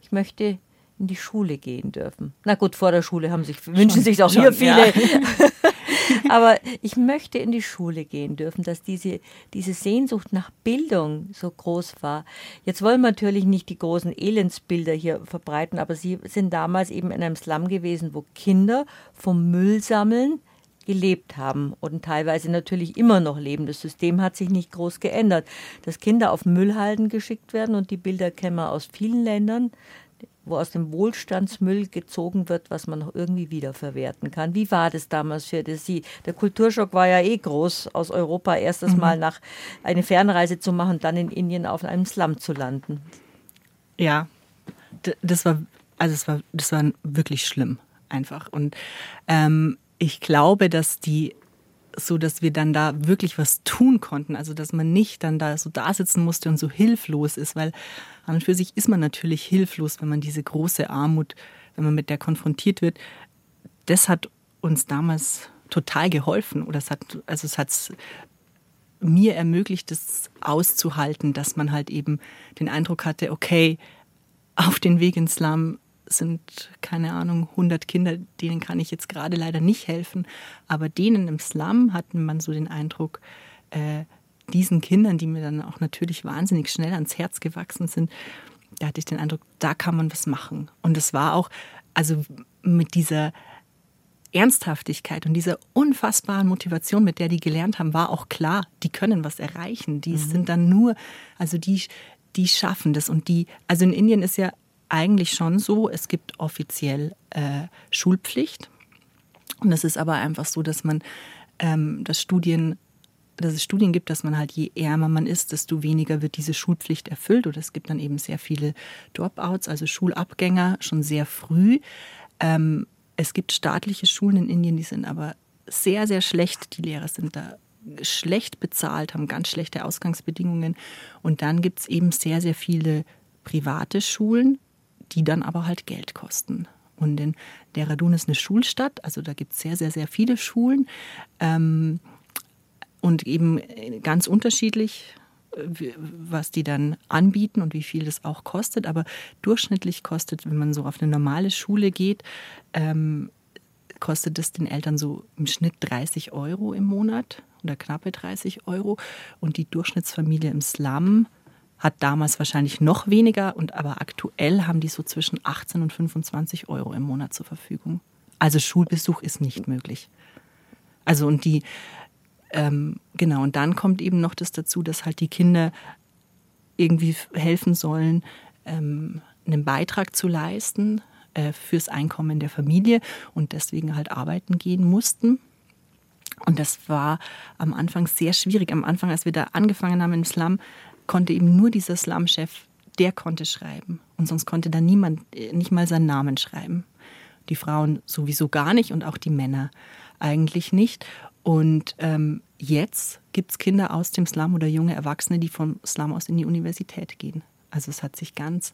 [SPEAKER 2] Ich möchte in die Schule gehen dürfen. Na gut, vor der Schule haben sich, wünschen sich auch schon, hier viele. Ja. (laughs) (laughs) Aber ich möchte in die Schule gehen dürfen, dass diese, diese Sehnsucht nach Bildung so groß war. Jetzt wollen wir natürlich nicht die großen Elendsbilder hier verbreiten, aber sie sind damals eben in einem Slum gewesen, wo Kinder vom Müll sammeln gelebt haben und teilweise natürlich immer noch leben. Das System hat sich nicht groß geändert. Dass Kinder auf Müllhalden geschickt werden und die Bilder kennen wir aus vielen Ländern wo aus dem Wohlstandsmüll gezogen wird, was man noch irgendwie wiederverwerten kann. Wie war das damals für Sie? Der Kulturschock war ja eh groß, aus Europa erstes mhm. Mal nach eine Fernreise zu machen, dann in Indien auf einem Slum zu landen.
[SPEAKER 3] Ja, das war, also es war, das war wirklich schlimm einfach. Und ähm, ich glaube, dass die so dass wir dann da wirklich was tun konnten. Also dass man nicht dann da so da sitzen musste und so hilflos ist, weil an und für sich ist man natürlich hilflos, wenn man diese große Armut, wenn man mit der konfrontiert wird. Das hat uns damals total geholfen oder es hat also es hat mir ermöglicht, das auszuhalten, dass man halt eben den Eindruck hatte, okay, auf den Weg ins Slum sind, keine Ahnung, 100 Kinder, denen kann ich jetzt gerade leider nicht helfen. Aber denen im Slum hatten man so den Eindruck, äh, diesen Kindern, die mir dann auch natürlich wahnsinnig schnell ans Herz gewachsen sind, da hatte ich den Eindruck, da kann man was machen. Und es war auch, also mit dieser Ernsthaftigkeit und dieser unfassbaren Motivation, mit der die gelernt haben, war auch klar, die können was erreichen. Die mhm. sind dann nur, also die, die schaffen das. Und die, also in Indien ist ja eigentlich schon so, es gibt offiziell äh, Schulpflicht. Und es ist aber einfach so, dass man ähm, das Studien dass es Studien gibt, dass man halt je ärmer man ist, desto weniger wird diese Schulpflicht erfüllt. Oder es gibt dann eben sehr viele Dropouts, also Schulabgänger schon sehr früh. Ähm, es gibt staatliche Schulen in Indien, die sind aber sehr, sehr schlecht. Die Lehrer sind da schlecht bezahlt, haben ganz schlechte Ausgangsbedingungen. Und dann gibt es eben sehr, sehr viele private Schulen, die dann aber halt Geld kosten. Und in Dehradun ist eine Schulstadt, also da gibt es sehr, sehr, sehr viele Schulen ähm, und eben ganz unterschiedlich, äh, was die dann anbieten und wie viel das auch kostet. Aber durchschnittlich kostet, wenn man so auf eine normale Schule geht, ähm, kostet das den Eltern so im Schnitt 30 Euro im Monat oder knappe 30 Euro. Und die Durchschnittsfamilie im Slum hat damals wahrscheinlich noch weniger und aber aktuell haben die so zwischen 18 und 25 Euro im Monat zur Verfügung. Also Schulbesuch ist nicht möglich. Also und die, ähm, genau, und dann kommt eben noch das dazu, dass halt die Kinder irgendwie helfen sollen, ähm, einen Beitrag zu leisten äh, fürs Einkommen der Familie und deswegen halt arbeiten gehen mussten. Und das war am Anfang sehr schwierig. Am Anfang, als wir da angefangen haben im Slum, konnte eben nur dieser Slum-Chef, der konnte schreiben. Und sonst konnte da niemand, äh, nicht mal seinen Namen schreiben. Die Frauen sowieso gar nicht und auch die Männer eigentlich nicht. Und ähm, jetzt gibt es Kinder aus dem Slum oder junge Erwachsene, die vom Slum aus in die Universität gehen. Also es hat sich ganz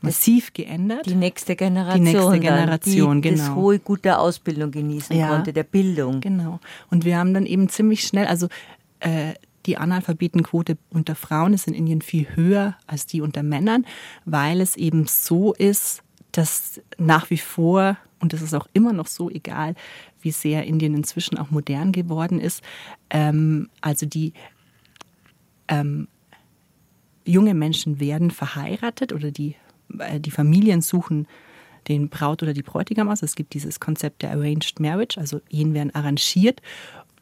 [SPEAKER 3] massiv geändert.
[SPEAKER 2] Die nächste Generation.
[SPEAKER 3] Die nächste Generation,
[SPEAKER 2] dann, die
[SPEAKER 3] genau.
[SPEAKER 2] Das hohe gute Ausbildung genießen ja, konnte, der Bildung.
[SPEAKER 3] Genau. Und wir haben dann eben ziemlich schnell, also äh, die Analphabetenquote unter Frauen ist in Indien viel höher als die unter Männern, weil es eben so ist, dass nach wie vor, und das ist auch immer noch so, egal wie sehr Indien inzwischen auch modern geworden ist, ähm, also die ähm, junge Menschen werden verheiratet oder die, äh, die Familien suchen den Braut oder die Bräutigam aus. Es gibt dieses Konzept der Arranged Marriage, also Ehen werden arrangiert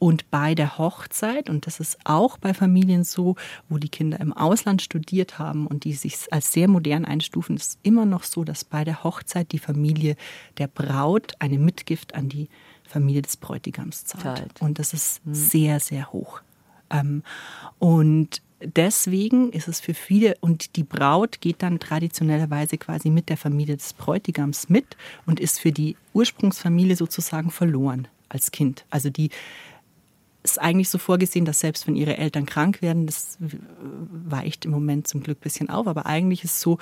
[SPEAKER 3] und bei der Hochzeit, und das ist auch bei Familien so, wo die Kinder im Ausland studiert haben und die sich als sehr modern einstufen, ist immer noch so, dass bei der Hochzeit die Familie der Braut eine Mitgift an die Familie des Bräutigams zahlt. Und das ist mhm. sehr, sehr hoch. Ähm, und deswegen ist es für viele, und die Braut geht dann traditionellerweise quasi mit der Familie des Bräutigams mit und ist für die Ursprungsfamilie sozusagen verloren als Kind. Also die ist eigentlich so vorgesehen, dass selbst wenn ihre Eltern krank werden, das weicht im Moment zum Glück ein bisschen auf, aber eigentlich ist es so,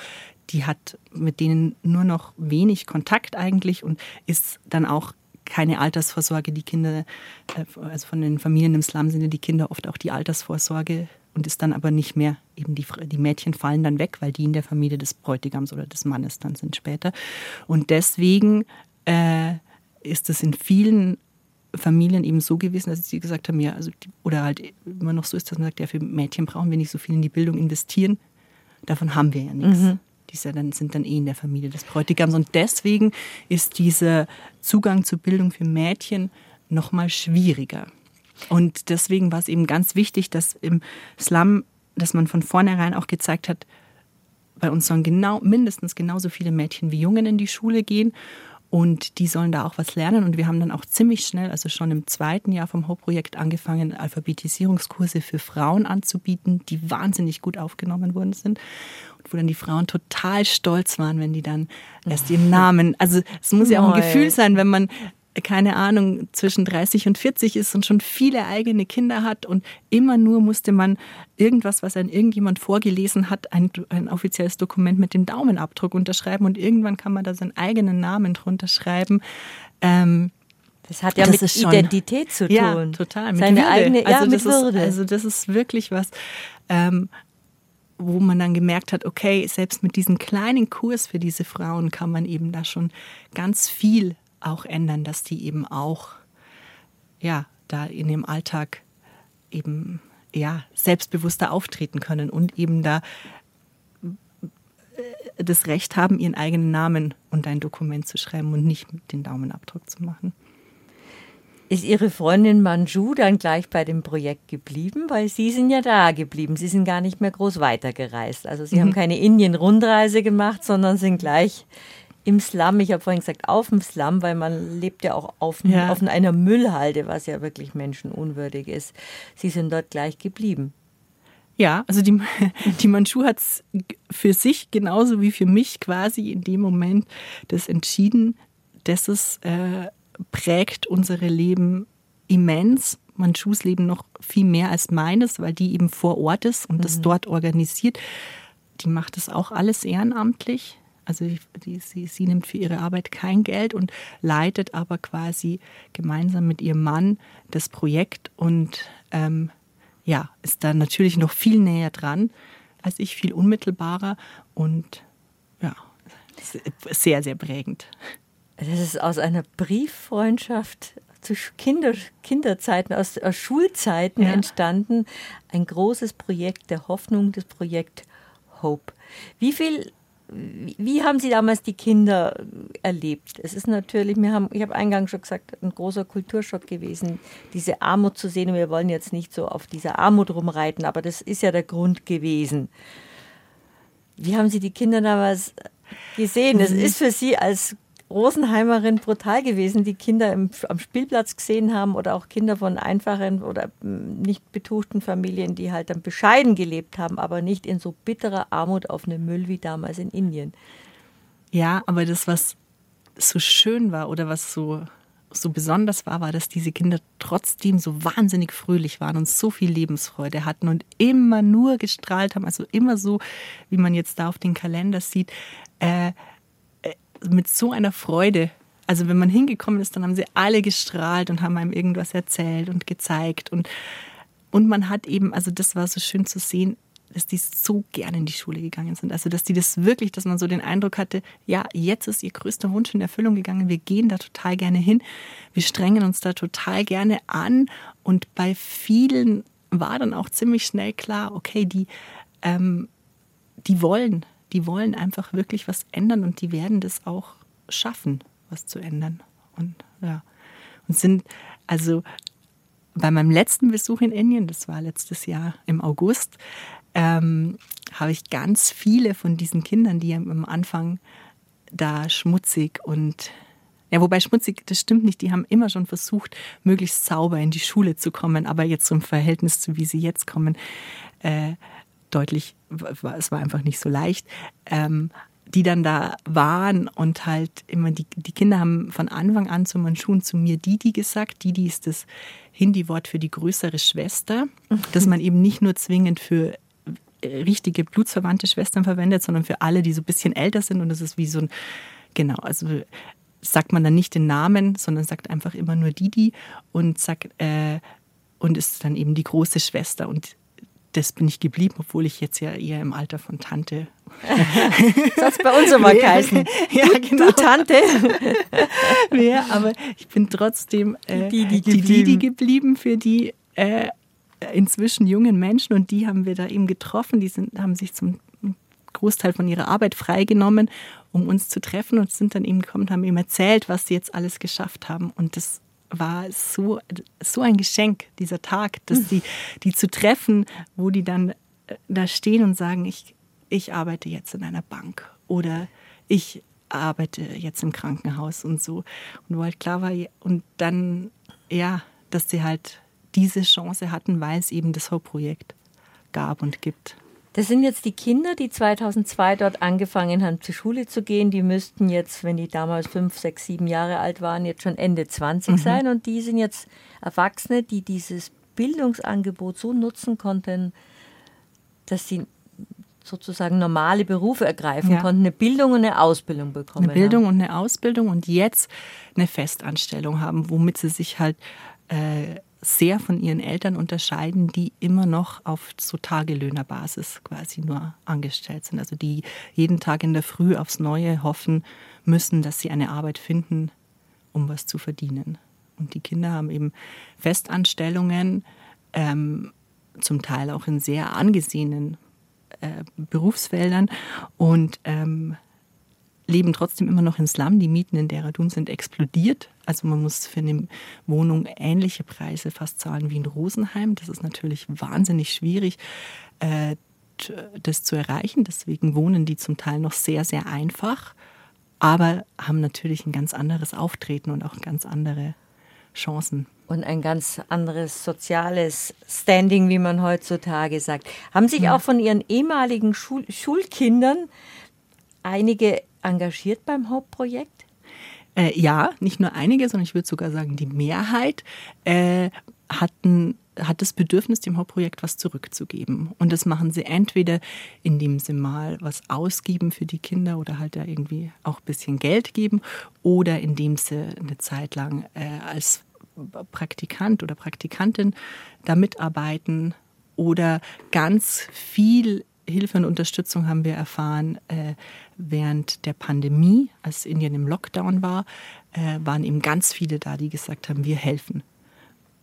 [SPEAKER 3] die hat mit denen nur noch wenig Kontakt eigentlich und ist dann auch keine Altersvorsorge. Die Kinder, äh, also von den Familien im Slum sind ja die Kinder oft auch die Altersvorsorge und ist dann aber nicht mehr, eben die, die Mädchen fallen dann weg, weil die in der Familie des Bräutigams oder des Mannes dann sind später. Und deswegen äh, ist es in vielen Familien eben so gewesen, dass sie gesagt haben, ja, also oder halt immer noch so ist, dass man sagt, ja, für Mädchen brauchen wir nicht so viel in die Bildung investieren. Davon haben wir ja nichts. Mhm. Die dann, sind dann eh in der Familie des Bräutigams. Und deswegen ist dieser Zugang zur Bildung für Mädchen nochmal schwieriger. Und deswegen war es eben ganz wichtig, dass im Slum, dass man von vornherein auch gezeigt hat, bei uns sollen genau, mindestens genauso viele Mädchen wie Jungen in die Schule gehen. Und die sollen da auch was lernen. Und wir haben dann auch ziemlich schnell, also schon im zweiten Jahr vom Hauptprojekt, angefangen, Alphabetisierungskurse für Frauen anzubieten, die wahnsinnig gut aufgenommen worden sind. Und wo dann die Frauen total stolz waren, wenn die dann erst ihren (laughs) Namen, also es muss ja auch ein Gefühl sein, wenn man keine Ahnung, zwischen 30 und 40 ist und schon viele eigene Kinder hat und immer nur musste man irgendwas, was ein irgendjemand vorgelesen hat, ein, ein offizielles Dokument mit dem Daumenabdruck unterschreiben und irgendwann kann man da seinen eigenen Namen drunter schreiben.
[SPEAKER 2] Ähm, das hat ja das mit Identität zu tun.
[SPEAKER 3] Ja, total.
[SPEAKER 2] Mit Seine Würde. eigene,
[SPEAKER 3] also
[SPEAKER 2] ja, mit
[SPEAKER 3] Würde. Ist, also das ist wirklich was, ähm, wo man dann gemerkt hat, okay, selbst mit diesem kleinen Kurs für diese Frauen kann man eben da schon ganz viel auch ändern, dass die eben auch ja, da in dem Alltag eben ja, selbstbewusster auftreten können und eben da äh, das Recht haben, ihren eigenen Namen und ein Dokument zu schreiben und nicht den Daumenabdruck zu machen.
[SPEAKER 2] Ist Ihre Freundin Manju dann gleich bei dem Projekt geblieben? Weil Sie sind ja da geblieben. Sie sind gar nicht mehr groß weitergereist. Also Sie mhm. haben keine Indien-Rundreise gemacht, sondern sind gleich im Slum, ich habe vorhin gesagt, auf dem Slum, weil man lebt ja auch auf, ja. auf einer Müllhalde, was ja wirklich menschenunwürdig ist. Sie sind dort gleich geblieben.
[SPEAKER 3] Ja, also die, (laughs) die Manchu hat es für sich genauso wie für mich quasi in dem Moment das entschieden, dass es äh, prägt unsere Leben immens. Manchus Leben noch viel mehr als meines, weil die eben vor Ort ist und mhm. das dort organisiert. Die macht das auch alles ehrenamtlich. Also die, sie, sie nimmt für ihre Arbeit kein Geld und leitet aber quasi gemeinsam mit ihrem Mann das Projekt und ähm, ja, ist dann natürlich noch viel näher dran als ich, viel unmittelbarer und ja, sehr, sehr prägend.
[SPEAKER 2] Das ist aus einer Brieffreundschaft zu Kinder, Kinderzeiten, aus, aus Schulzeiten ja. entstanden. Ein großes Projekt der Hoffnung, das Projekt Hope. Wie viel wie haben Sie damals die Kinder erlebt? Es ist natürlich, wir haben, ich habe eingangs schon gesagt, ein großer Kulturschock gewesen, diese Armut zu sehen. Und wir wollen jetzt nicht so auf dieser Armut rumreiten, aber das ist ja der Grund gewesen. Wie haben Sie die Kinder damals gesehen? Es mhm. ist für Sie als Rosenheimerin brutal gewesen, die Kinder im, am Spielplatz gesehen haben oder auch Kinder von einfachen oder hm, nicht betuchten Familien, die halt dann bescheiden gelebt haben, aber nicht in so bitterer Armut auf einem Müll wie damals in Indien.
[SPEAKER 3] Ja, aber das, was so schön war oder was so, so besonders war, war, dass diese Kinder trotzdem so wahnsinnig fröhlich waren und so viel Lebensfreude hatten und immer nur gestrahlt haben, also immer so, wie man jetzt da auf den Kalender sieht. Äh, mit so einer Freude. Also wenn man hingekommen ist, dann haben sie alle gestrahlt und haben einem irgendwas erzählt und gezeigt. Und, und man hat eben, also das war so schön zu sehen, dass die so gerne in die Schule gegangen sind. Also dass die das wirklich, dass man so den Eindruck hatte, ja, jetzt ist ihr größter Wunsch in Erfüllung gegangen. Wir gehen da total gerne hin. Wir strengen uns da total gerne an. Und bei vielen war dann auch ziemlich schnell klar, okay, die, ähm, die wollen die wollen einfach wirklich was ändern und die werden das auch schaffen, was zu ändern. Und ja, und sind also bei meinem letzten Besuch in Indien, das war letztes Jahr im August, ähm, habe ich ganz viele von diesen Kindern, die am Anfang da schmutzig und ja, wobei schmutzig, das stimmt nicht. Die haben immer schon versucht, möglichst sauber in die Schule zu kommen, aber jetzt zum Verhältnis zu wie sie jetzt kommen, äh, deutlich, es war einfach nicht so leicht, ähm, die dann da waren und halt immer die, die Kinder haben von Anfang an zu Manchun zu mir Didi gesagt. Didi ist das Hindi-Wort für die größere Schwester, mhm. dass man eben nicht nur zwingend für äh, richtige blutsverwandte Schwestern verwendet, sondern für alle, die so ein bisschen älter sind und das ist wie so ein, genau, also sagt man dann nicht den Namen, sondern sagt einfach immer nur Didi und sagt, äh, und ist dann eben die große Schwester und das bin ich geblieben, obwohl ich jetzt ja eher im Alter von Tante. (laughs)
[SPEAKER 2] das bei uns immer geheißen. (laughs) Ja, genau. Du Tante. (laughs)
[SPEAKER 3] ja, aber ich bin trotzdem äh, die, die, die, die, die geblieben für die äh, inzwischen jungen Menschen und die haben wir da eben getroffen. Die sind, haben sich zum Großteil von ihrer Arbeit freigenommen, um uns zu treffen und sind dann eben gekommen und haben ihm erzählt, was sie jetzt alles geschafft haben. Und das war so, so ein Geschenk, dieser Tag, dass die, die zu treffen, wo die dann äh, da stehen und sagen, ich, ich arbeite jetzt in einer Bank oder ich arbeite jetzt im Krankenhaus und so. Und wo halt klar war, und dann, ja, dass sie halt diese Chance hatten, weil es eben das Hope-Projekt gab und gibt.
[SPEAKER 2] Das sind jetzt die Kinder, die 2002 dort angefangen haben, zur Schule zu gehen. Die müssten jetzt, wenn die damals fünf, sechs, sieben Jahre alt waren, jetzt schon Ende 20 mhm. sein. Und die sind jetzt Erwachsene, die dieses Bildungsangebot so nutzen konnten, dass sie sozusagen normale Berufe ergreifen ja. konnten, eine Bildung und eine Ausbildung bekommen.
[SPEAKER 3] Eine Bildung haben. und eine Ausbildung und jetzt eine Festanstellung haben, womit sie sich halt äh, sehr von ihren Eltern unterscheiden, die immer noch auf so Tagelöhnerbasis quasi nur angestellt sind. Also die jeden Tag in der Früh aufs Neue hoffen müssen, dass sie eine Arbeit finden, um was zu verdienen. Und die Kinder haben eben Festanstellungen, ähm, zum Teil auch in sehr angesehenen äh, Berufsfeldern und ähm, leben trotzdem immer noch in Slum. Die Mieten in Dehradun sind explodiert. Also man muss für eine Wohnung ähnliche Preise fast zahlen wie in Rosenheim. Das ist natürlich wahnsinnig schwierig, äh, das zu erreichen. Deswegen wohnen die zum Teil noch sehr, sehr einfach, aber haben natürlich ein ganz anderes Auftreten und auch ganz andere Chancen.
[SPEAKER 2] Und ein ganz anderes soziales Standing, wie man heutzutage sagt. Haben sich ja. auch von Ihren ehemaligen Schul Schulkindern einige engagiert beim Hauptprojekt?
[SPEAKER 3] Äh, ja, nicht nur einige, sondern ich würde sogar sagen, die Mehrheit äh, hatten hat das Bedürfnis, dem Hauptprojekt was zurückzugeben. Und das machen sie entweder, indem sie mal was ausgeben für die Kinder oder halt da irgendwie auch ein bisschen Geld geben oder indem sie eine Zeit lang äh, als Praktikant oder Praktikantin da mitarbeiten oder ganz viel Hilfe und Unterstützung haben wir erfahren äh, während der Pandemie, als Indien im Lockdown war, äh, waren eben ganz viele da, die gesagt haben, wir helfen.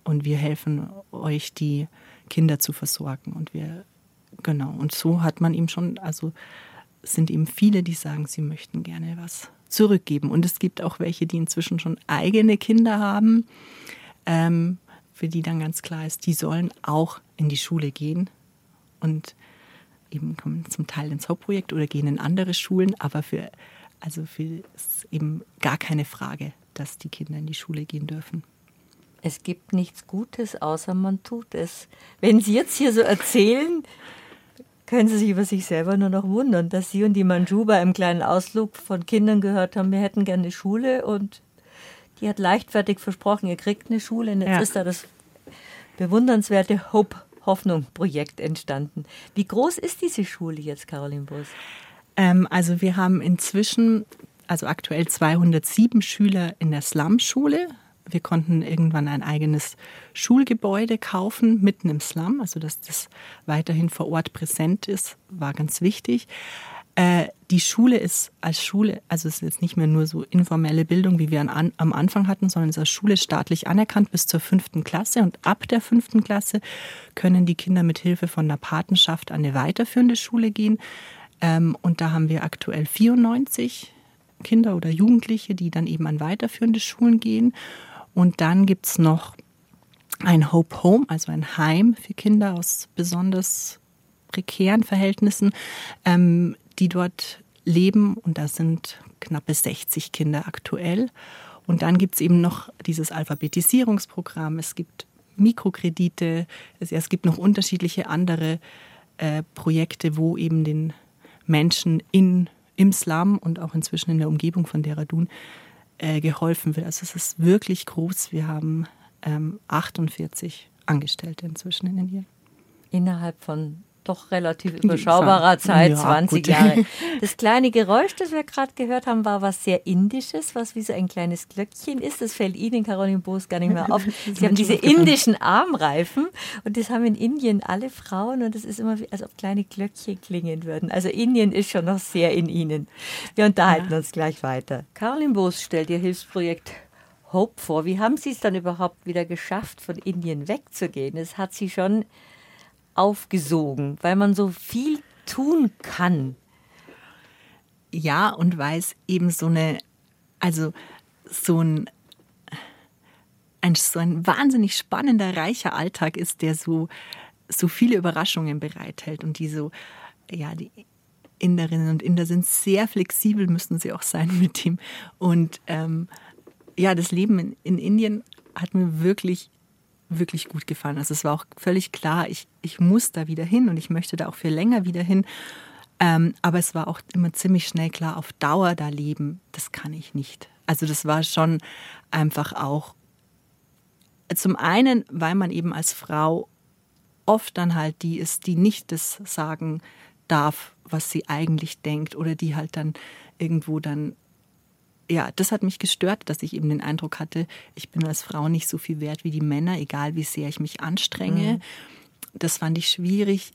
[SPEAKER 3] Und wir helfen euch, die Kinder zu versorgen. Und wir, genau, und so hat man ihm schon, also sind eben viele, die sagen, sie möchten gerne was zurückgeben. Und es gibt auch welche, die inzwischen schon eigene Kinder haben, ähm, für die dann ganz klar ist, die sollen auch in die Schule gehen. Und eben kommen zum Teil ins Hauptprojekt oder gehen in andere Schulen, aber für, also für ist eben gar keine Frage, dass die Kinder in die Schule gehen dürfen.
[SPEAKER 2] Es gibt nichts Gutes, außer man tut es. Wenn Sie jetzt hier so erzählen, können Sie sich über sich selber nur noch wundern, dass Sie und die Manju bei einem kleinen Ausflug von Kindern gehört haben, wir hätten gerne eine Schule und die hat leichtfertig versprochen, ihr kriegt eine Schule und jetzt ja. ist da das bewundernswerte Hope Hoffnung-Projekt entstanden. Wie groß ist diese Schule jetzt, Caroline Bus?
[SPEAKER 3] Ähm, also wir haben inzwischen, also aktuell 207 Schüler in der Slum-Schule. Wir konnten irgendwann ein eigenes Schulgebäude kaufen, mitten im Slum, also dass das weiterhin vor Ort präsent ist, war ganz wichtig. Äh, die Schule ist als Schule, also es ist jetzt nicht mehr nur so informelle Bildung, wie wir an, am Anfang hatten, sondern ist als Schule staatlich anerkannt bis zur fünften Klasse. Und ab der fünften Klasse können die Kinder mit Hilfe von einer Patenschaft an eine weiterführende Schule gehen. Ähm, und da haben wir aktuell 94 Kinder oder Jugendliche, die dann eben an weiterführende Schulen gehen. Und dann gibt es noch ein Hope Home, also ein Heim für Kinder aus besonders prekären Verhältnissen, ähm, die dort leben. Und da sind knappe 60 Kinder aktuell. Und dann gibt es eben noch dieses Alphabetisierungsprogramm. Es gibt Mikrokredite. Es, es gibt noch unterschiedliche andere äh, Projekte, wo eben den Menschen in, im Slum und auch inzwischen in der Umgebung von Dehradun äh, geholfen wird. Also es ist wirklich groß. Wir haben ähm, 48 Angestellte inzwischen in Indien.
[SPEAKER 2] Innerhalb von doch relativ überschaubarer Zeit, ja, 20 gut. Jahre. (laughs) Das kleine Geräusch, das wir gerade gehört haben, war was sehr Indisches, was wie so ein kleines Glöckchen ist. Das fällt Ihnen, Caroline Boos, gar nicht mehr auf. (laughs) Sie haben diese indischen Armreifen und das haben in Indien alle Frauen und es ist immer, wie, als ob kleine Glöckchen klingen würden. Also Indien ist schon noch sehr in Ihnen. Wir unterhalten ja. uns gleich weiter. Caroline Boos stellt Ihr Hilfsprojekt Hope vor. Wie haben Sie es dann überhaupt wieder geschafft, von Indien wegzugehen? Es hat Sie schon aufgesogen, weil man so viel tun kann.
[SPEAKER 3] Ja, und weil es eben so eine, also so ein, ein, so ein wahnsinnig spannender, reicher Alltag ist, der so, so viele Überraschungen bereithält und die so, ja, die Inderinnen und Inder sind sehr flexibel, müssen sie auch sein mit dem. Und ähm, ja, das Leben in, in Indien hat mir wirklich wirklich gut gefallen. Also es war auch völlig klar, ich, ich muss da wieder hin und ich möchte da auch für länger wieder hin. Ähm, aber es war auch immer ziemlich schnell klar, auf Dauer da leben, das kann ich nicht. Also das war schon einfach auch zum einen, weil man eben als Frau oft dann halt die ist, die nicht das sagen darf, was sie eigentlich denkt oder die halt dann irgendwo dann ja, das hat mich gestört, dass ich eben den Eindruck hatte, ich bin als Frau nicht so viel wert wie die Männer, egal wie sehr ich mich anstrenge. Mhm. Das fand ich schwierig.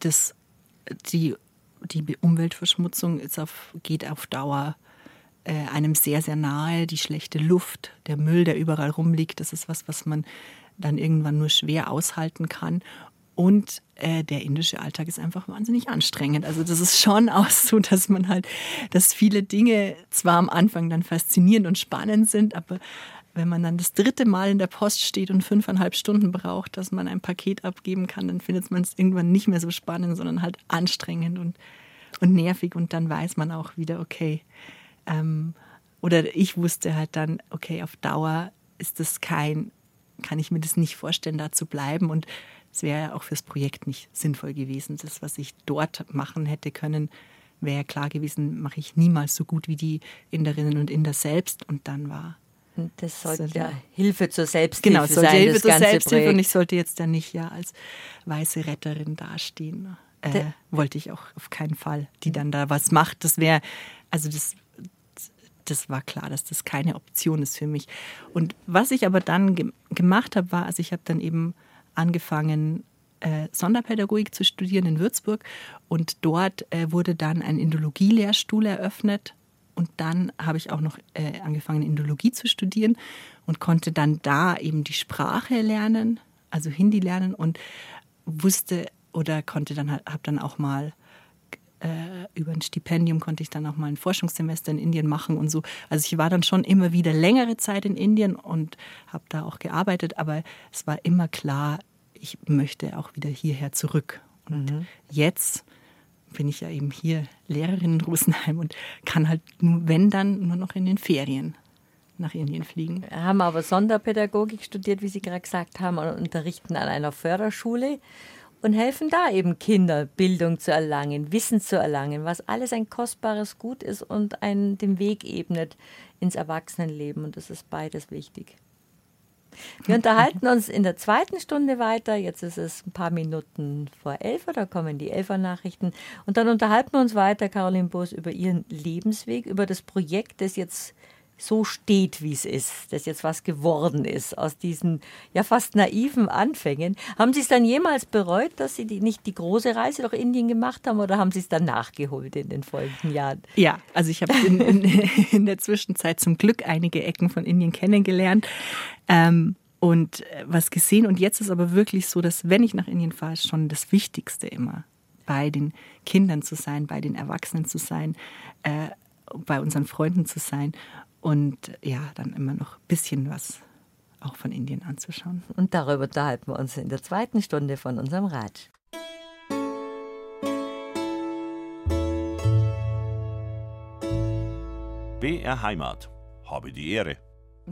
[SPEAKER 3] Das, die, die Umweltverschmutzung auf, geht auf Dauer äh, einem sehr, sehr nahe. Die schlechte Luft, der Müll, der überall rumliegt, das ist was, was man dann irgendwann nur schwer aushalten kann. Und äh, der indische Alltag ist einfach wahnsinnig anstrengend. Also das ist schon auch so, dass man halt, dass viele Dinge zwar am Anfang dann faszinierend und spannend sind, aber wenn man dann das dritte Mal in der Post steht und fünfeinhalb Stunden braucht, dass man ein Paket abgeben kann, dann findet man es irgendwann nicht mehr so spannend, sondern halt anstrengend und, und nervig. Und dann weiß man auch wieder, okay, ähm, oder ich wusste halt dann, okay, auf Dauer ist das kein, kann ich mir das nicht vorstellen, da zu bleiben. Und es wäre ja auch fürs Projekt nicht sinnvoll gewesen. Das, was ich dort machen hätte können, wäre ja klar gewesen, mache ich niemals so gut wie die Inderinnen und Inder selbst. Und dann war.
[SPEAKER 2] Das sollte ja Hilfe zur Selbsthilfe
[SPEAKER 3] genau, sollte sein. Hilfe zur Selbsthilfe Projekt. und ich sollte jetzt dann nicht ja als weiße Retterin dastehen. Äh, wollte ich auch auf keinen Fall, die dann da was macht. Das wäre, also das, das war klar, dass das keine Option ist für mich. Und was ich aber dann ge gemacht habe, war, also ich habe dann eben angefangen, äh, Sonderpädagogik zu studieren in Würzburg. Und dort äh, wurde dann ein Indologie-Lehrstuhl eröffnet. Und dann habe ich auch noch äh, angefangen, Indologie zu studieren und konnte dann da eben die Sprache lernen, also Hindi lernen und wusste oder konnte dann habe dann auch mal äh, über ein Stipendium konnte ich dann auch mal ein Forschungssemester in Indien machen und so. Also ich war dann schon immer wieder längere Zeit in Indien und habe da auch gearbeitet, aber es war immer klar, ich möchte auch wieder hierher zurück. Und mhm. jetzt bin ich ja eben hier Lehrerin in Rosenheim und kann halt nur, wenn dann, nur noch in den Ferien nach Indien fliegen.
[SPEAKER 2] Wir haben aber Sonderpädagogik studiert, wie Sie gerade gesagt haben, und unterrichten an einer Förderschule und helfen da eben Kinder Bildung zu erlangen, Wissen zu erlangen, was alles ein kostbares Gut ist und einen den Weg ebnet ins Erwachsenenleben. Und das ist beides wichtig. Wir unterhalten uns in der zweiten Stunde weiter. Jetzt ist es ein paar Minuten vor elf, da kommen die Elfer-Nachrichten. Und dann unterhalten wir uns weiter, Caroline Boos, über ihren Lebensweg, über das Projekt, das jetzt so steht, wie es ist, dass jetzt was geworden ist aus diesen ja fast naiven Anfängen. Haben Sie es dann jemals bereut, dass Sie die, nicht die große Reise durch Indien gemacht haben oder haben Sie es dann nachgeholt in den folgenden Jahren?
[SPEAKER 3] Ja, also ich habe in, in, (laughs) in, der Zwischenzeit zum Glück einige Ecken von Indien kennengelernt. Ähm, und äh, was gesehen. Und jetzt ist aber wirklich so, dass wenn ich nach Indien fahre, ist schon das Wichtigste immer, bei den Kindern zu sein, bei den Erwachsenen zu sein, äh, bei unseren Freunden zu sein und ja, dann immer noch ein bisschen was auch von Indien anzuschauen.
[SPEAKER 2] Und darüber unterhalten wir uns in der zweiten Stunde von unserem Ratsch.
[SPEAKER 1] BR Heimat. Habe die Ehre.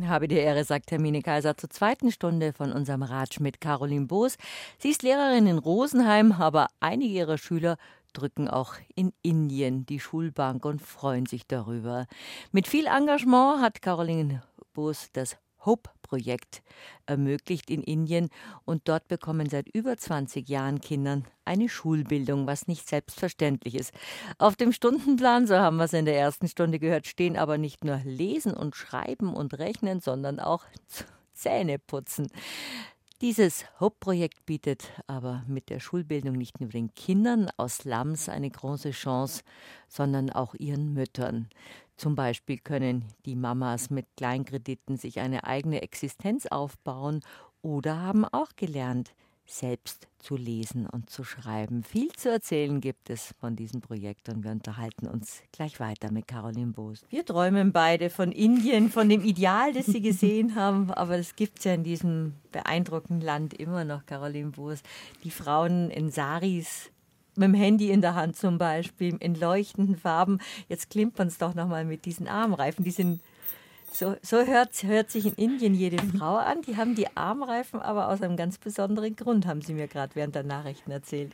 [SPEAKER 2] Habe die Ehre, sagt Hermine Kaiser zur zweiten Stunde von unserem Ratsch mit Caroline Boos. Sie ist Lehrerin in Rosenheim, aber einige ihrer Schüler drücken auch in Indien die Schulbank und freuen sich darüber. Mit viel Engagement hat Caroline Boos das Hope-Projekt ermöglicht in Indien und dort bekommen seit über 20 Jahren Kindern eine Schulbildung, was nicht selbstverständlich ist. Auf dem Stundenplan, so haben wir es in der ersten Stunde gehört, stehen aber nicht nur Lesen und Schreiben und Rechnen, sondern auch Zähne putzen. Dieses Hope-Projekt bietet aber mit der Schulbildung nicht nur den Kindern aus Slums eine große Chance, sondern auch ihren Müttern. Zum Beispiel können die Mamas mit Kleinkrediten sich eine eigene Existenz aufbauen oder haben auch gelernt, selbst zu lesen und zu schreiben. Viel zu erzählen gibt es von diesem Projekt und wir unterhalten uns gleich weiter mit Caroline Boos. Wir träumen beide von Indien, von dem Ideal, das Sie gesehen (laughs) haben, aber es gibt es ja in diesem beeindruckenden Land immer noch, Caroline Boos. Die Frauen in Saris mit dem Handy in der Hand zum Beispiel, in leuchtenden Farben. Jetzt klimpern es doch nochmal mit diesen Armreifen. Die sind so, so hört, hört sich in Indien jede Frau an. Die haben die Armreifen, aber aus einem ganz besonderen Grund, haben sie mir gerade während der Nachrichten erzählt.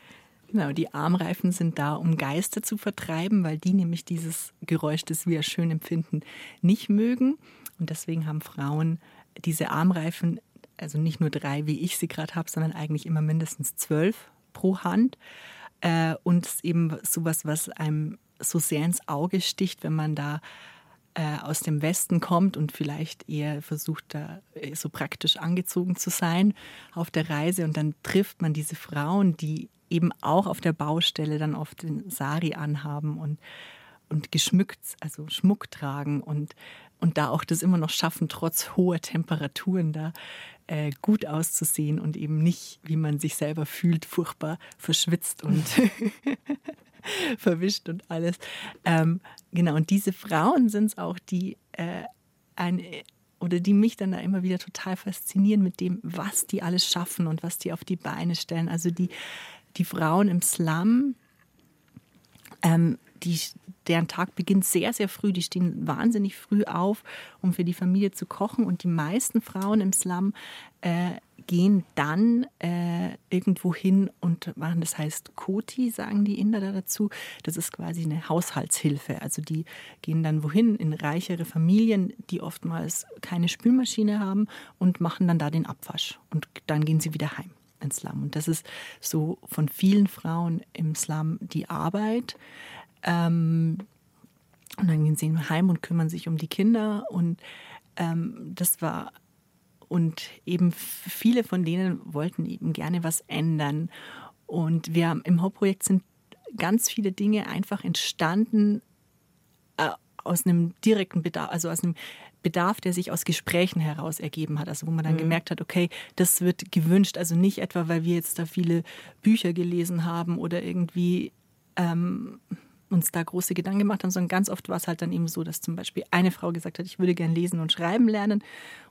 [SPEAKER 3] Genau, die Armreifen sind da, um Geister zu vertreiben, weil die nämlich dieses Geräusch, das wir schön empfinden, nicht mögen. Und deswegen haben Frauen diese Armreifen, also nicht nur drei, wie ich sie gerade habe, sondern eigentlich immer mindestens zwölf pro Hand. Äh, und eben sowas, was einem so sehr ins Auge sticht, wenn man da äh, aus dem Westen kommt und vielleicht eher versucht, da äh, so praktisch angezogen zu sein auf der Reise. Und dann trifft man diese Frauen, die eben auch auf der Baustelle dann oft den Sari anhaben und, und geschmückt, also Schmuck tragen und, und da auch das immer noch schaffen, trotz hoher Temperaturen da äh, gut auszusehen und eben nicht, wie man sich selber fühlt, furchtbar verschwitzt und (laughs) (laughs) verwischt und alles. Ähm, genau, und diese Frauen sind es auch, die äh, ein oder die mich dann da immer wieder total faszinieren mit dem, was die alles schaffen und was die auf die Beine stellen. Also die die Frauen im Slum, ähm, die, deren Tag beginnt sehr, sehr früh. Die stehen wahnsinnig früh auf, um für die Familie zu kochen. Und die meisten Frauen im Slum äh, gehen dann äh, irgendwo hin und machen, das heißt Koti, sagen die Inder da dazu. Das ist quasi eine Haushaltshilfe. Also die gehen dann wohin in reichere Familien, die oftmals keine Spülmaschine haben und machen dann da den Abwasch. Und dann gehen sie wieder heim ins Slum. Und das ist so von vielen Frauen im Slum die Arbeit. Ähm, und dann gehen sie heim und kümmern sich um die Kinder. Und ähm, das war, und eben viele von denen wollten eben gerne was ändern. Und wir im Hauptprojekt sind ganz viele Dinge einfach entstanden äh, aus einem direkten Bedarf, also aus einem Bedarf, der sich aus Gesprächen heraus ergeben hat. Also wo man dann mhm. gemerkt hat, okay, das wird gewünscht. Also nicht etwa, weil wir jetzt da viele Bücher gelesen haben oder irgendwie ähm, uns da große Gedanken gemacht haben, sondern ganz oft war es halt dann eben so, dass zum Beispiel eine Frau gesagt hat, ich würde gern lesen und schreiben lernen.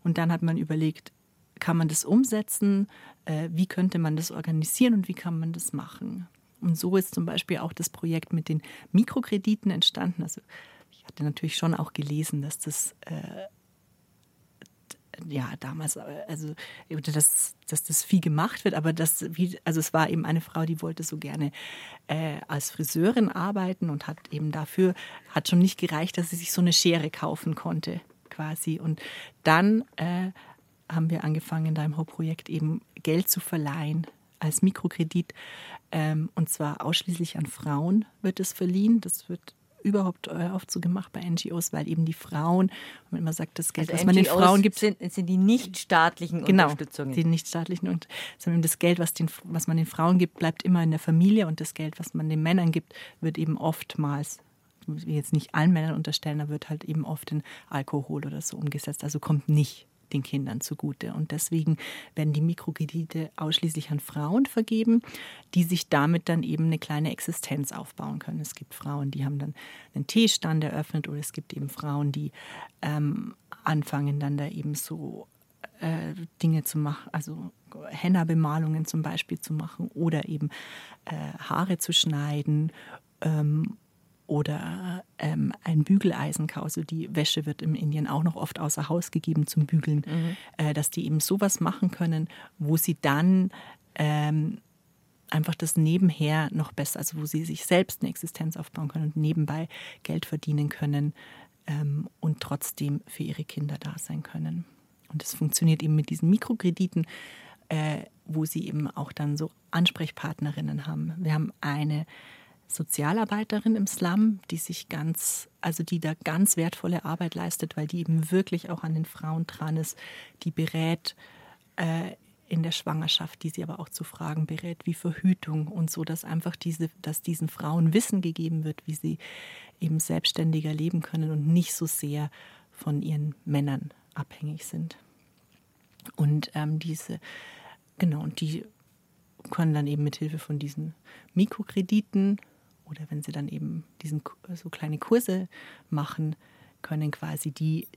[SPEAKER 3] Und dann hat man überlegt, kann man das umsetzen? Äh, wie könnte man das organisieren und wie kann man das machen? Und so ist zum Beispiel auch das Projekt mit den Mikrokrediten entstanden. Also ich hatte natürlich schon auch gelesen, dass das äh, ja damals, also dass, dass das viel gemacht wird, aber das, wie, also es war eben eine Frau, die wollte so gerne äh, als Friseurin arbeiten und hat eben dafür, hat schon nicht gereicht, dass sie sich so eine Schere kaufen konnte, quasi. Und dann äh, haben wir angefangen, da im Hauptprojekt eben Geld zu verleihen als Mikrokredit. Ähm, und zwar ausschließlich an Frauen wird es verliehen. Das wird überhaupt äh, oft so gemacht bei NGOs, weil eben die Frauen, wenn man sagt, das Geld, also was man den Frauen gibt,
[SPEAKER 2] sind, sind die nichtstaatlichen
[SPEAKER 3] genau,
[SPEAKER 2] Unterstützungen.
[SPEAKER 3] Die nichtstaatlichen und sondern das Geld, was, den, was man den Frauen gibt, bleibt immer in der Familie und das Geld, was man den Männern gibt, wird eben oftmals jetzt nicht allen Männern unterstellen, da wird halt eben oft in Alkohol oder so umgesetzt. Also kommt nicht den Kindern zugute. Und deswegen werden die Mikrokredite ausschließlich an Frauen vergeben, die sich damit dann eben eine kleine Existenz aufbauen können. Es gibt Frauen, die haben dann einen Teestand eröffnet oder es gibt eben Frauen, die ähm, anfangen dann da eben so äh, Dinge zu machen, also Henna-Bemalungen zum Beispiel zu machen oder eben äh, Haare zu schneiden ähm, oder ähm, ein Bügeleisenkau. Also die Wäsche wird in Indien auch noch oft außer Haus gegeben zum Bügeln, mhm. äh, dass die eben sowas machen können, wo sie dann ähm, einfach das nebenher noch besser, also wo sie sich selbst eine Existenz aufbauen können und nebenbei Geld verdienen können ähm, und trotzdem für ihre Kinder da sein können. Und das funktioniert eben mit diesen Mikrokrediten, äh, wo sie eben auch dann so Ansprechpartnerinnen haben. Wir haben eine Sozialarbeiterin im Slum, die sich ganz, also die da ganz wertvolle Arbeit leistet, weil die eben wirklich auch an den Frauen dran ist, die berät äh, in der Schwangerschaft, die sie aber auch zu Fragen berät, wie Verhütung und so, dass einfach diese, dass diesen Frauen Wissen gegeben wird, wie sie eben selbstständiger leben können und nicht so sehr von ihren Männern abhängig sind. Und ähm, diese, genau, und die können dann eben mit Hilfe von diesen Mikrokrediten oder wenn sie dann eben diesen, so kleine Kurse machen, können quasi die,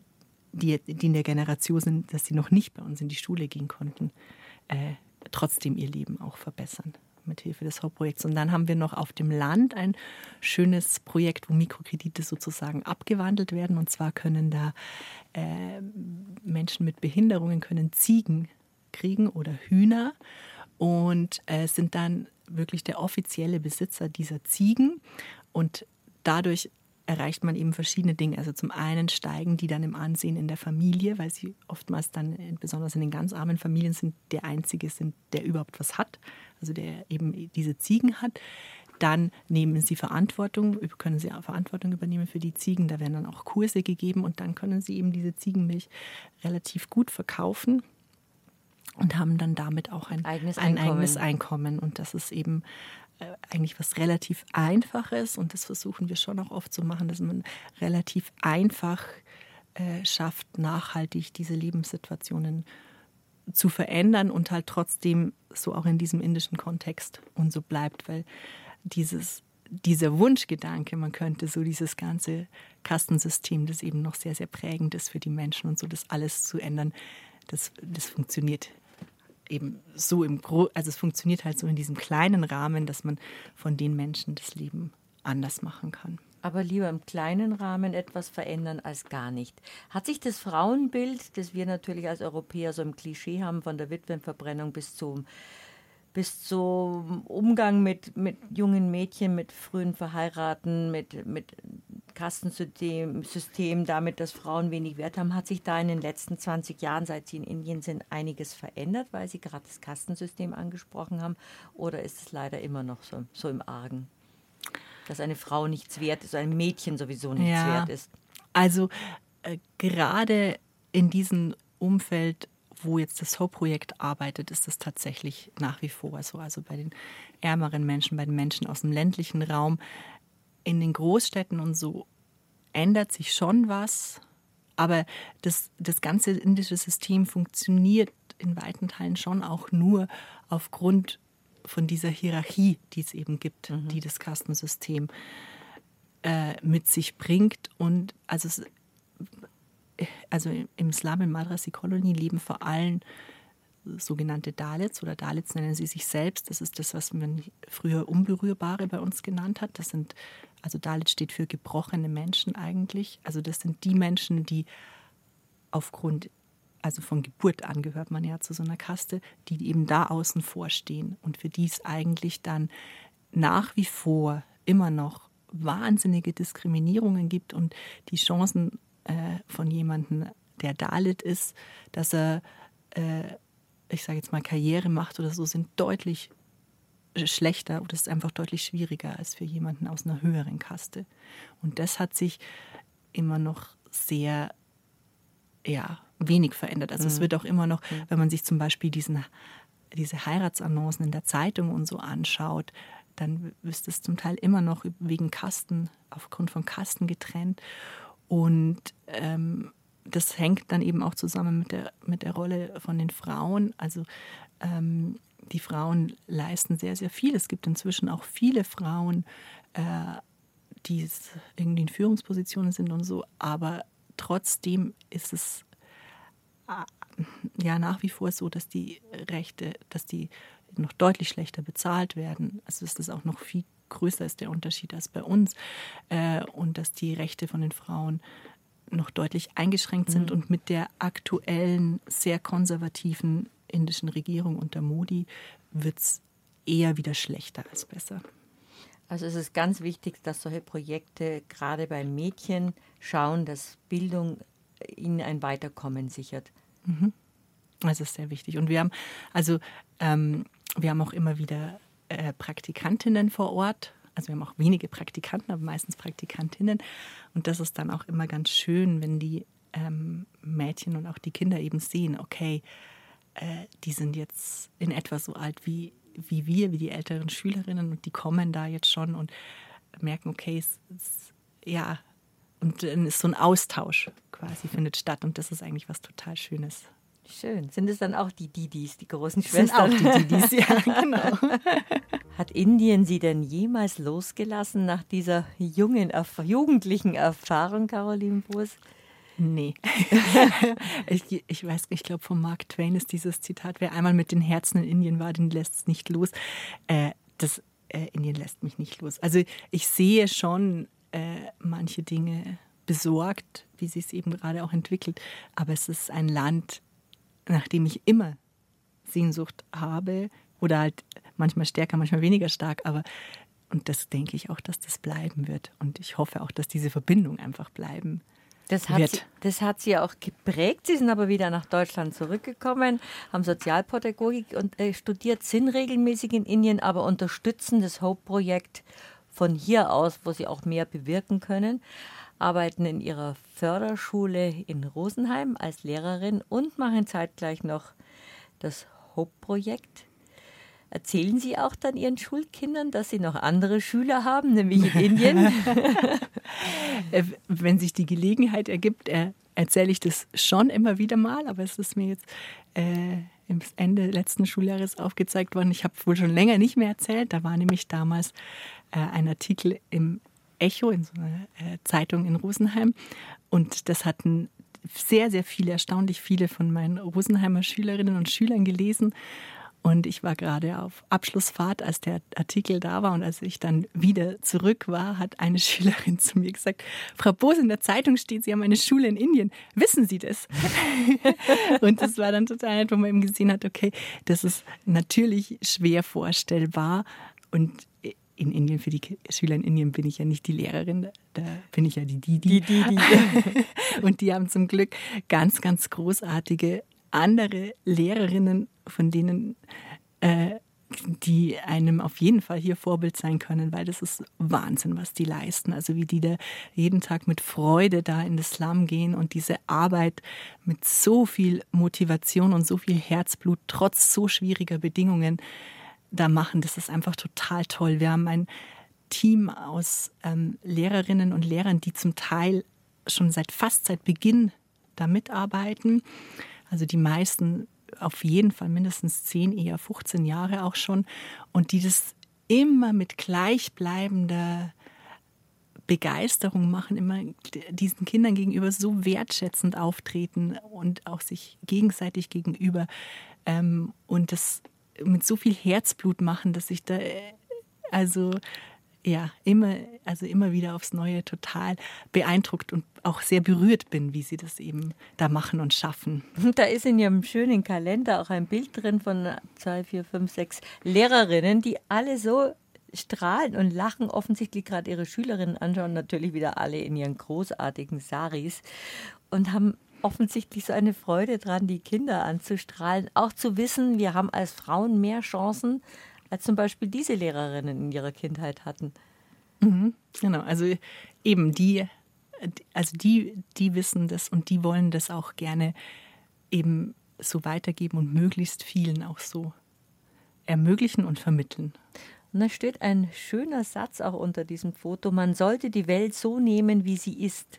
[SPEAKER 3] die, die in der Generation sind, dass sie noch nicht bei uns in die Schule gehen konnten, äh, trotzdem ihr Leben auch verbessern. mit Hilfe des Hauptprojekts. Und dann haben wir noch auf dem Land ein schönes Projekt, wo Mikrokredite sozusagen abgewandelt werden. Und zwar können da äh, Menschen mit Behinderungen können Ziegen kriegen oder Hühner und äh, sind dann wirklich der offizielle Besitzer dieser Ziegen. Und dadurch erreicht man eben verschiedene Dinge. Also zum einen steigen die dann im Ansehen in der Familie, weil sie oftmals dann, besonders in den ganz armen Familien, sind der Einzige sind, der überhaupt was hat, also der eben diese Ziegen hat. Dann nehmen sie Verantwortung, können sie Verantwortung übernehmen für die Ziegen. Da werden dann auch Kurse gegeben und dann können sie eben diese Ziegenmilch relativ gut verkaufen und haben dann damit auch ein
[SPEAKER 2] eigenes,
[SPEAKER 3] ein
[SPEAKER 2] Einkommen.
[SPEAKER 3] eigenes Einkommen. Und das ist eben äh, eigentlich was relativ Einfaches und das versuchen wir schon auch oft zu machen, dass man relativ einfach äh, schafft, nachhaltig diese Lebenssituationen zu verändern und halt trotzdem so auch in diesem indischen Kontext und so bleibt, weil dieses dieser Wunschgedanke, man könnte so dieses ganze Kastensystem, das eben noch sehr, sehr prägend ist für die Menschen und so das alles zu ändern, das, das funktioniert eben so im Gro also es funktioniert halt so in diesem kleinen Rahmen, dass man von den Menschen das Leben anders machen kann.
[SPEAKER 2] Aber lieber im kleinen Rahmen etwas verändern als gar nicht. Hat sich das Frauenbild, das wir natürlich als Europäer so im Klischee haben, von der Witwenverbrennung bis zum bis zum Umgang mit, mit jungen Mädchen, mit frühen Verheiraten, mit, mit Kastensystem, System, damit, dass Frauen wenig Wert haben, hat sich da in den letzten 20 Jahren, seit Sie in Indien sind, einiges verändert, weil Sie gerade das Kastensystem angesprochen haben? Oder ist es leider immer noch so, so im Argen, dass eine Frau nichts wert ist, ein Mädchen sowieso nichts ja, wert ist?
[SPEAKER 3] Also äh, gerade in diesem Umfeld wo jetzt das Hope-Projekt arbeitet, ist das tatsächlich nach wie vor so. Also bei den ärmeren Menschen, bei den Menschen aus dem ländlichen Raum. In den Großstädten und so ändert sich schon was, aber das, das ganze indische System funktioniert in weiten Teilen schon auch nur aufgrund von dieser Hierarchie, die es eben gibt, mhm. die das Kastensystem äh, mit sich bringt. Und also also im Slum in Madrasi-Kolonie leben vor allem sogenannte Dalits oder Dalits nennen sie sich selbst. Das ist das, was man früher Unberührbare bei uns genannt hat. Das sind, also Dalit steht für gebrochene Menschen eigentlich. Also das sind die Menschen, die aufgrund, also von Geburt an gehört man ja zu so einer Kaste, die eben da außen vor stehen und für die es eigentlich dann nach wie vor immer noch wahnsinnige Diskriminierungen gibt und die Chancen äh, von jemandem, der Dalit ist, dass er, äh, ich sage jetzt mal, Karriere macht oder so, sind deutlich schlechter oder ist einfach deutlich schwieriger als für jemanden aus einer höheren Kaste. Und das hat sich immer noch sehr, ja, wenig verändert. Also mhm. es wird auch immer noch, mhm. wenn man sich zum Beispiel diesen, diese Heiratsannoncen in der Zeitung und so anschaut, dann ist es zum Teil immer noch wegen Kasten, aufgrund von Kasten getrennt. Und ähm, das hängt dann eben auch zusammen mit der, mit der Rolle von den Frauen. Also ähm, die Frauen leisten sehr, sehr viel. Es gibt inzwischen auch viele Frauen, äh, die irgendwie in Führungspositionen sind und so, aber trotzdem ist es äh, ja nach wie vor so, dass die Rechte, dass die noch deutlich schlechter bezahlt werden. Also ist das auch noch viel größer ist der Unterschied als bei uns äh, und dass die Rechte von den Frauen noch deutlich eingeschränkt sind mhm. und mit der aktuellen sehr konservativen indischen Regierung unter Modi wird es eher wieder schlechter als besser.
[SPEAKER 2] Also es ist ganz wichtig, dass solche Projekte gerade bei Mädchen schauen, dass Bildung ihnen ein Weiterkommen sichert.
[SPEAKER 3] Mhm. Das ist sehr wichtig. Und wir haben also ähm, wir haben auch immer wieder äh, Praktikantinnen vor Ort. Also wir haben auch wenige Praktikanten, aber meistens Praktikantinnen. Und das ist dann auch immer ganz schön, wenn die ähm, Mädchen und auch die Kinder eben sehen, okay, äh, die sind jetzt in etwa so alt wie, wie wir, wie die älteren Schülerinnen und die kommen da jetzt schon und merken, okay, es, es, ja, und dann ist so ein Austausch quasi findet statt und das ist eigentlich was total Schönes.
[SPEAKER 2] Schön. Sind es dann auch die Didis, die großen Schwestern?
[SPEAKER 3] Sind auch die Didis, ja, (laughs) genau.
[SPEAKER 2] Hat Indien Sie denn jemals losgelassen nach dieser jungen, jugendlichen Erfahrung, Caroline Burs?
[SPEAKER 3] Nee. (laughs) ich, ich weiß, ich glaube, von Mark Twain ist dieses Zitat, wer einmal mit den Herzen in Indien war, den lässt es nicht los. Äh, das äh, Indien lässt mich nicht los. Also ich sehe schon äh, manche Dinge besorgt, wie sie es eben gerade auch entwickelt. Aber es ist ein Land, nach dem ich immer Sehnsucht habe oder halt manchmal stärker, manchmal weniger stark. Aber und das denke ich auch, dass das bleiben wird. Und ich hoffe auch, dass diese Verbindung einfach bleiben
[SPEAKER 2] das hat, sie, das hat sie auch geprägt. Sie sind aber wieder nach Deutschland zurückgekommen, haben Sozialpädagogik und äh, studiert, sind regelmäßig in Indien, aber unterstützen das Hope-Projekt von hier aus, wo sie auch mehr bewirken können. Arbeiten in ihrer Förderschule in Rosenheim als Lehrerin und machen zeitgleich noch das Hope-Projekt Erzählen Sie auch dann Ihren Schulkindern, dass Sie noch andere Schüler haben, nämlich in Indien? (laughs) (laughs)
[SPEAKER 3] Wenn sich die Gelegenheit ergibt, erzähle ich das schon immer wieder mal, aber es ist mir jetzt äh, im Ende letzten Schuljahres aufgezeigt worden. Ich habe wohl schon länger nicht mehr erzählt. Da war nämlich damals äh, ein Artikel im Echo, in so einer äh, Zeitung in Rosenheim. Und das hatten sehr, sehr viele, erstaunlich viele von meinen Rosenheimer Schülerinnen und Schülern gelesen. Und ich war gerade auf Abschlussfahrt, als der Artikel da war. Und als ich dann wieder zurück war, hat eine (laughs) Schülerin zu mir gesagt, Frau Bose, in der Zeitung steht, Sie haben eine Schule in Indien. Wissen Sie das? (laughs) und das war dann total nett, wo man eben gesehen hat, okay, das ist natürlich schwer vorstellbar. Und in Indien, für die Schüler in Indien bin ich ja nicht die Lehrerin, da bin ich ja die Didi. Die Didi. (laughs) und die haben zum Glück ganz, ganz großartige andere Lehrerinnen, von denen äh, die einem auf jeden Fall hier Vorbild sein können, weil das ist Wahnsinn, was die leisten. Also wie die da jeden Tag mit Freude da in das Slum gehen und diese Arbeit mit so viel Motivation und so viel Herzblut trotz so schwieriger Bedingungen da machen. Das ist einfach total toll. Wir haben ein Team aus ähm, Lehrerinnen und Lehrern, die zum Teil schon seit fast seit Beginn da mitarbeiten. Also die meisten auf jeden Fall mindestens 10, eher 15 Jahre auch schon. Und die das immer mit gleichbleibender Begeisterung machen, immer diesen Kindern gegenüber so wertschätzend auftreten und auch sich gegenseitig gegenüber ähm, und das mit so viel Herzblut machen, dass ich da äh, also ja, immer, also immer wieder aufs Neue total beeindruckt und auch sehr berührt bin, wie sie das eben da machen und schaffen. (laughs)
[SPEAKER 2] Da ist in ihrem schönen Kalender auch ein Bild drin von zwei, vier, fünf, sechs Lehrerinnen, die alle so strahlen und lachen, offensichtlich gerade ihre Schülerinnen anschauen, natürlich wieder alle in ihren großartigen Saris und haben offensichtlich so eine Freude dran, die Kinder anzustrahlen. Auch zu wissen, wir haben als Frauen mehr Chancen als zum Beispiel diese Lehrerinnen in ihrer Kindheit hatten.
[SPEAKER 3] Mhm, genau, also eben die, also die, die wissen das und die wollen das auch gerne eben so weitergeben und möglichst vielen auch so ermöglichen und vermitteln.
[SPEAKER 2] Und da steht ein schöner Satz auch unter diesem Foto. Man sollte die Welt so nehmen, wie sie ist,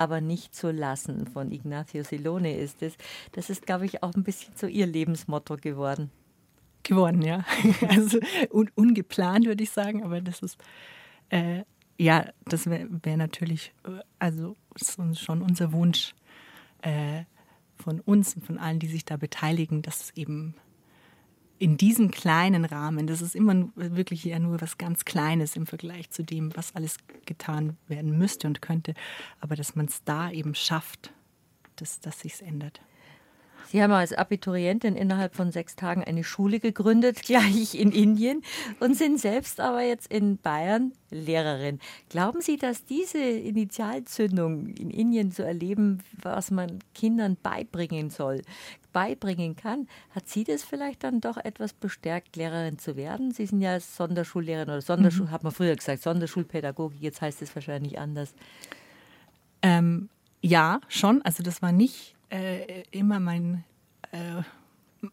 [SPEAKER 2] aber nicht so lassen. Von Ignacio Silone ist es. Das ist, glaube ich, auch ein bisschen so ihr Lebensmotto geworden
[SPEAKER 3] geworden, ja. (laughs) Also un ungeplant würde ich sagen, aber das ist äh, ja, das wäre wär natürlich, äh, also schon unser Wunsch äh, von uns und von allen, die sich da beteiligen, dass eben in diesem kleinen Rahmen, das ist immer wirklich ja nur was ganz Kleines im Vergleich zu dem, was alles getan werden müsste und könnte, aber dass man es da eben schafft, dass, dass sich ändert.
[SPEAKER 2] Sie haben als Abiturientin innerhalb von sechs Tagen eine Schule gegründet, (laughs) gleich in Indien, und sind selbst aber jetzt in Bayern Lehrerin. Glauben Sie, dass diese Initialzündung in Indien zu erleben, was man Kindern beibringen soll, beibringen kann, hat Sie das vielleicht dann doch etwas bestärkt, Lehrerin zu werden? Sie sind ja Sonderschullehrerin oder Sonderschul, mhm. hat man früher gesagt, Sonderschulpädagogik, jetzt heißt es wahrscheinlich anders.
[SPEAKER 3] Ähm, ja, schon. Also das war nicht äh, immer mein, äh,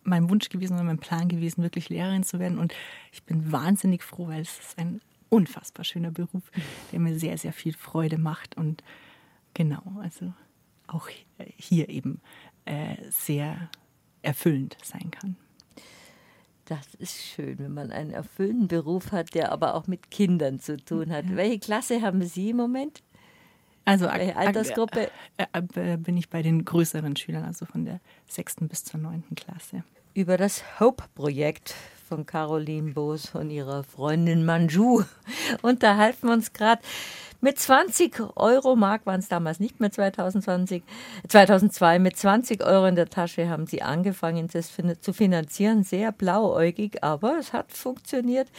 [SPEAKER 3] mein Wunsch gewesen oder mein Plan gewesen, wirklich Lehrerin zu werden. Und ich bin wahnsinnig froh, weil es ist ein unfassbar schöner Beruf, der mir sehr, sehr viel Freude macht. Und genau, also auch hier eben äh, sehr erfüllend sein kann.
[SPEAKER 2] Das ist schön, wenn man einen erfüllenden Beruf hat, der aber auch mit Kindern zu tun hat. Ja. Welche Klasse haben Sie im Moment?
[SPEAKER 3] Also
[SPEAKER 2] Welche Altersgruppe?
[SPEAKER 3] Äh, äh, äh, bin ich bei den größeren Schülern, also von der sechsten bis zur neunten Klasse.
[SPEAKER 2] Über das Hope-Projekt von Caroline Boos und ihrer Freundin Manju (laughs) unterhalten wir uns gerade. Mit 20 Euro Mark waren es damals nicht mehr 2020, 2002. Mit 20 Euro in der Tasche haben sie angefangen, das zu finanzieren. Sehr blauäugig, aber es hat funktioniert.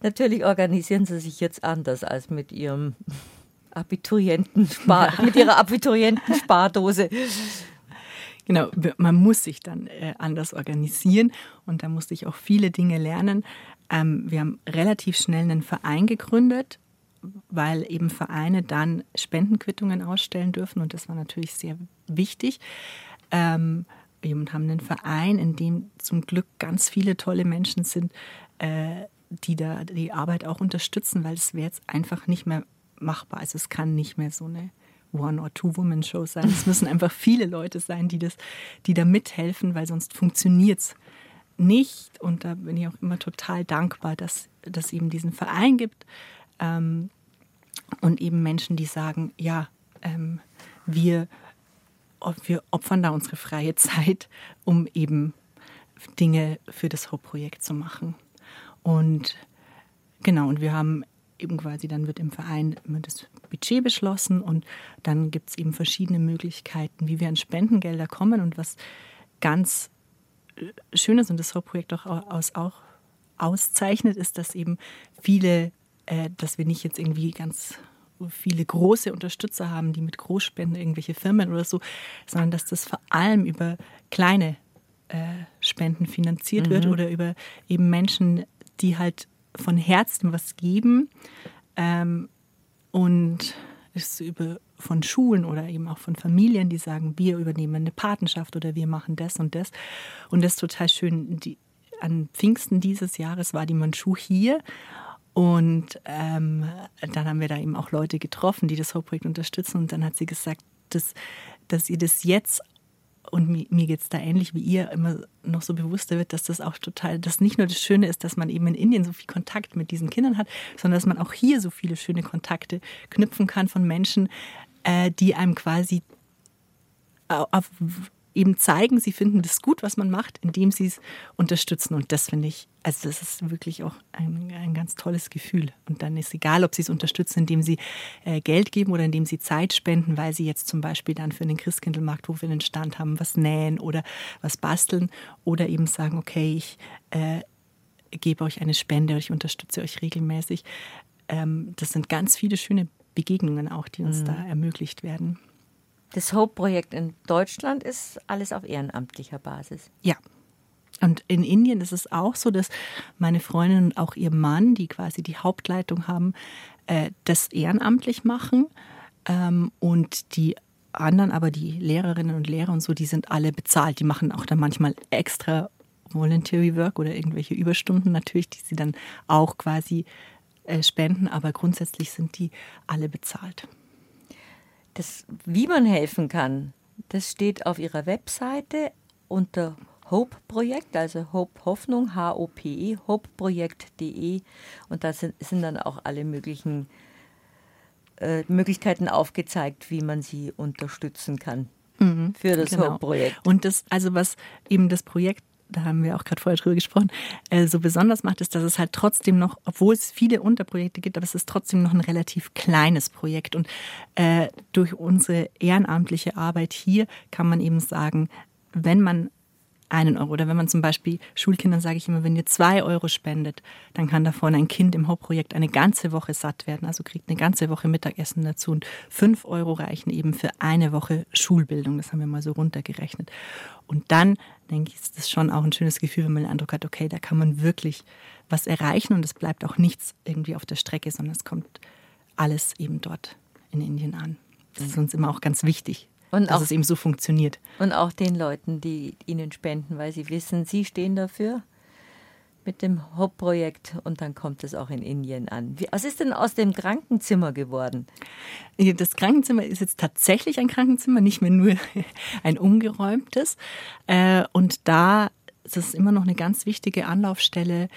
[SPEAKER 2] Natürlich organisieren sie sich jetzt anders als mit ihrem Abiturienten mit ihrer Abiturientenspardose.
[SPEAKER 3] Genau, man muss sich dann äh, anders organisieren und da musste ich auch viele Dinge lernen. Ähm, wir haben relativ schnell einen Verein gegründet, weil eben Vereine dann Spendenquittungen ausstellen dürfen und das war natürlich sehr wichtig. Ähm, wir haben einen Verein, in dem zum Glück ganz viele tolle Menschen sind, äh, die da die Arbeit auch unterstützen, weil es wäre jetzt einfach nicht mehr machbar. Also es kann nicht mehr so eine One- or Two-Woman-Show sein. Es müssen einfach viele Leute sein, die, das, die da mithelfen, weil sonst funktioniert es nicht. Und da bin ich auch immer total dankbar, dass es eben diesen Verein gibt ähm, und eben Menschen, die sagen, ja, ähm, wir, wir opfern da unsere freie Zeit, um eben Dinge für das Hope-Projekt zu machen. Und genau, und wir haben eben quasi, dann wird im Verein immer das Budget beschlossen und dann gibt es eben verschiedene Möglichkeiten, wie wir an Spendengelder kommen und was ganz äh, Schönes und das Hauptprojekt auch, aus, auch auszeichnet, ist, dass eben viele, äh, dass wir nicht jetzt irgendwie ganz viele große Unterstützer haben, die mit Großspenden irgendwelche Firmen oder so, sondern dass das vor allem über kleine äh, Spenden finanziert mhm. wird oder über eben Menschen, die halt von Herzen was geben ähm, und ist über von Schulen oder eben auch von Familien, die sagen, wir übernehmen eine Patenschaft oder wir machen das und das. Und das ist total schön. Die, an Pfingsten dieses Jahres war die Manchu hier und ähm, dann haben wir da eben auch Leute getroffen, die das Hauptprojekt unterstützen. Und dann hat sie gesagt, dass, dass ihr das jetzt und mir, geht es da ähnlich wie ihr immer noch so bewusster wird, dass das auch total, dass nicht nur das Schöne ist, dass man eben in Indien so viel Kontakt mit diesen Kindern hat, sondern dass man auch hier so viele schöne Kontakte knüpfen kann von Menschen, äh, die einem quasi auf, eben zeigen, sie finden das gut, was man macht, indem sie es unterstützen. Und das finde ich, also das ist wirklich auch ein, ein ganz tolles Gefühl. Und dann ist egal, ob sie es unterstützen, indem sie äh, Geld geben oder indem sie Zeit spenden, weil sie jetzt zum Beispiel dann für den Christkindlmarkt, wo wir einen Stand haben, was nähen oder was basteln oder eben sagen, okay, ich äh, gebe euch eine Spende, ich unterstütze euch regelmäßig. Ähm, das sind ganz viele schöne Begegnungen auch, die uns mhm. da ermöglicht werden.
[SPEAKER 2] Das Hope-Projekt in Deutschland ist alles auf ehrenamtlicher Basis.
[SPEAKER 3] Ja. Und in Indien ist es auch so, dass meine Freundin und auch ihr Mann, die quasi die Hauptleitung haben, äh, das ehrenamtlich machen. Ähm, und die anderen, aber die Lehrerinnen und Lehrer und so, die sind alle bezahlt. Die machen auch dann manchmal extra Voluntary Work oder irgendwelche Überstunden natürlich, die sie dann auch quasi äh, spenden. Aber grundsätzlich sind die alle bezahlt.
[SPEAKER 2] Das, wie man helfen kann, das steht auf ihrer Webseite unter Hope-Projekt, also Hope Hoffnung, H-O-P-E, hopeprojekt.de und da sind, sind, dann auch alle möglichen äh, Möglichkeiten aufgezeigt, wie man sie unterstützen kann mhm, für das genau. Hope-Projekt.
[SPEAKER 3] Und das, also was eben das Projekt da haben wir auch gerade vorher drüber gesprochen, äh, so besonders macht, ist, dass es halt trotzdem noch, obwohl es viele Unterprojekte gibt, aber es ist trotzdem noch ein relativ kleines Projekt. Und äh, durch unsere ehrenamtliche Arbeit hier kann man eben sagen, wenn man einen Euro. Oder wenn man zum Beispiel Schulkindern sage ich immer, wenn ihr zwei Euro spendet, dann kann davon ein Kind im Hauptprojekt eine ganze Woche satt werden, also kriegt eine ganze Woche Mittagessen dazu. Und fünf Euro reichen eben für eine Woche Schulbildung. Das haben wir mal so runtergerechnet. Und dann denke ich, ist das schon auch ein schönes Gefühl, wenn man den Eindruck hat, okay, da kann man wirklich was erreichen und es bleibt auch nichts irgendwie auf der Strecke, sondern es kommt alles eben dort in Indien an. Das ist uns immer auch ganz wichtig, und dass auch, es eben so funktioniert.
[SPEAKER 2] Und auch den Leuten, die ihnen spenden, weil sie wissen, sie stehen dafür mit dem Hop-Projekt und dann kommt es auch in Indien an. Wie, was ist denn aus dem Krankenzimmer geworden?
[SPEAKER 3] Das Krankenzimmer ist jetzt tatsächlich ein Krankenzimmer, nicht mehr nur (laughs) ein umgeräumtes. Äh, und da ist es immer noch eine ganz wichtige Anlaufstelle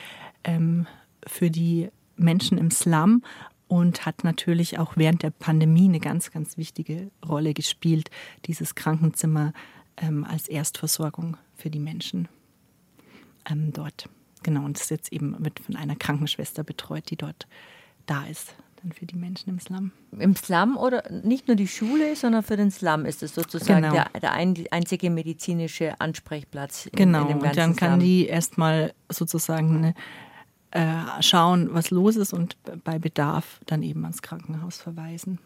[SPEAKER 3] ähm, für die Menschen im Slum und hat natürlich auch während der Pandemie eine ganz, ganz wichtige Rolle gespielt, dieses Krankenzimmer ähm, als Erstversorgung für die Menschen ähm, dort. Genau, und das jetzt eben wird von einer Krankenschwester betreut, die dort da ist dann für die Menschen im Slum.
[SPEAKER 2] Im Slum oder nicht nur die Schule, sondern für den Slum ist es sozusagen
[SPEAKER 3] Genau.
[SPEAKER 2] der, der ein, einzige medizinische Ansprechplatz. in-
[SPEAKER 3] Genau,
[SPEAKER 2] in dem
[SPEAKER 3] und
[SPEAKER 2] ganzen
[SPEAKER 3] dann kann
[SPEAKER 2] Slum.
[SPEAKER 3] die erstmal sozusagen ne, äh, schauen, was los ist und bei Bedarf dann eben ans Krankenhaus verweisen.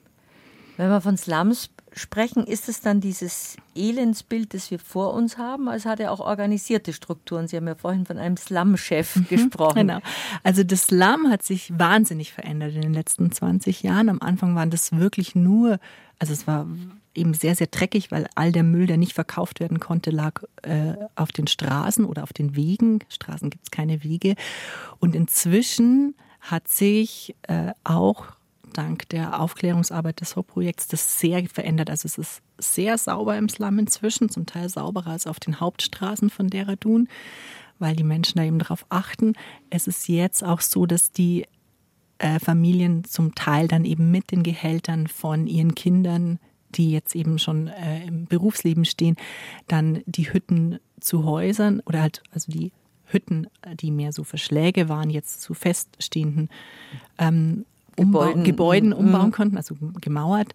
[SPEAKER 2] Wenn wir von Slums sprechen, ist es dann dieses Elendsbild, das wir vor uns haben? Also hat ja auch organisierte Strukturen. Sie haben ja vorhin von einem Slum-Chef gesprochen.
[SPEAKER 3] Genau. Also das Slum hat sich wahnsinnig verändert in den letzten 20 Jahren. Am Anfang waren das wirklich nur, also es war eben sehr, sehr dreckig, weil all der Müll, der nicht verkauft werden konnte, lag äh, auf den Straßen oder auf den Wegen. Straßen gibt es keine Wege. Und inzwischen hat sich äh, auch dank der Aufklärungsarbeit des Hope-Projekts das sehr verändert. Also es ist sehr sauber im Slum inzwischen, zum Teil sauberer als auf den Hauptstraßen von Deradun, weil die Menschen da eben darauf achten. Es ist jetzt auch so, dass die äh, Familien zum Teil dann eben mit den Gehältern von ihren Kindern, die jetzt eben schon äh, im Berufsleben stehen, dann die Hütten zu Häusern oder halt also die Hütten, die mehr so Verschläge waren, jetzt zu feststehenden ähm, Umbau,
[SPEAKER 2] Gebäuden.
[SPEAKER 3] Gebäuden,
[SPEAKER 2] Mhm.
[SPEAKER 3] umbauen konnten, also gemauert.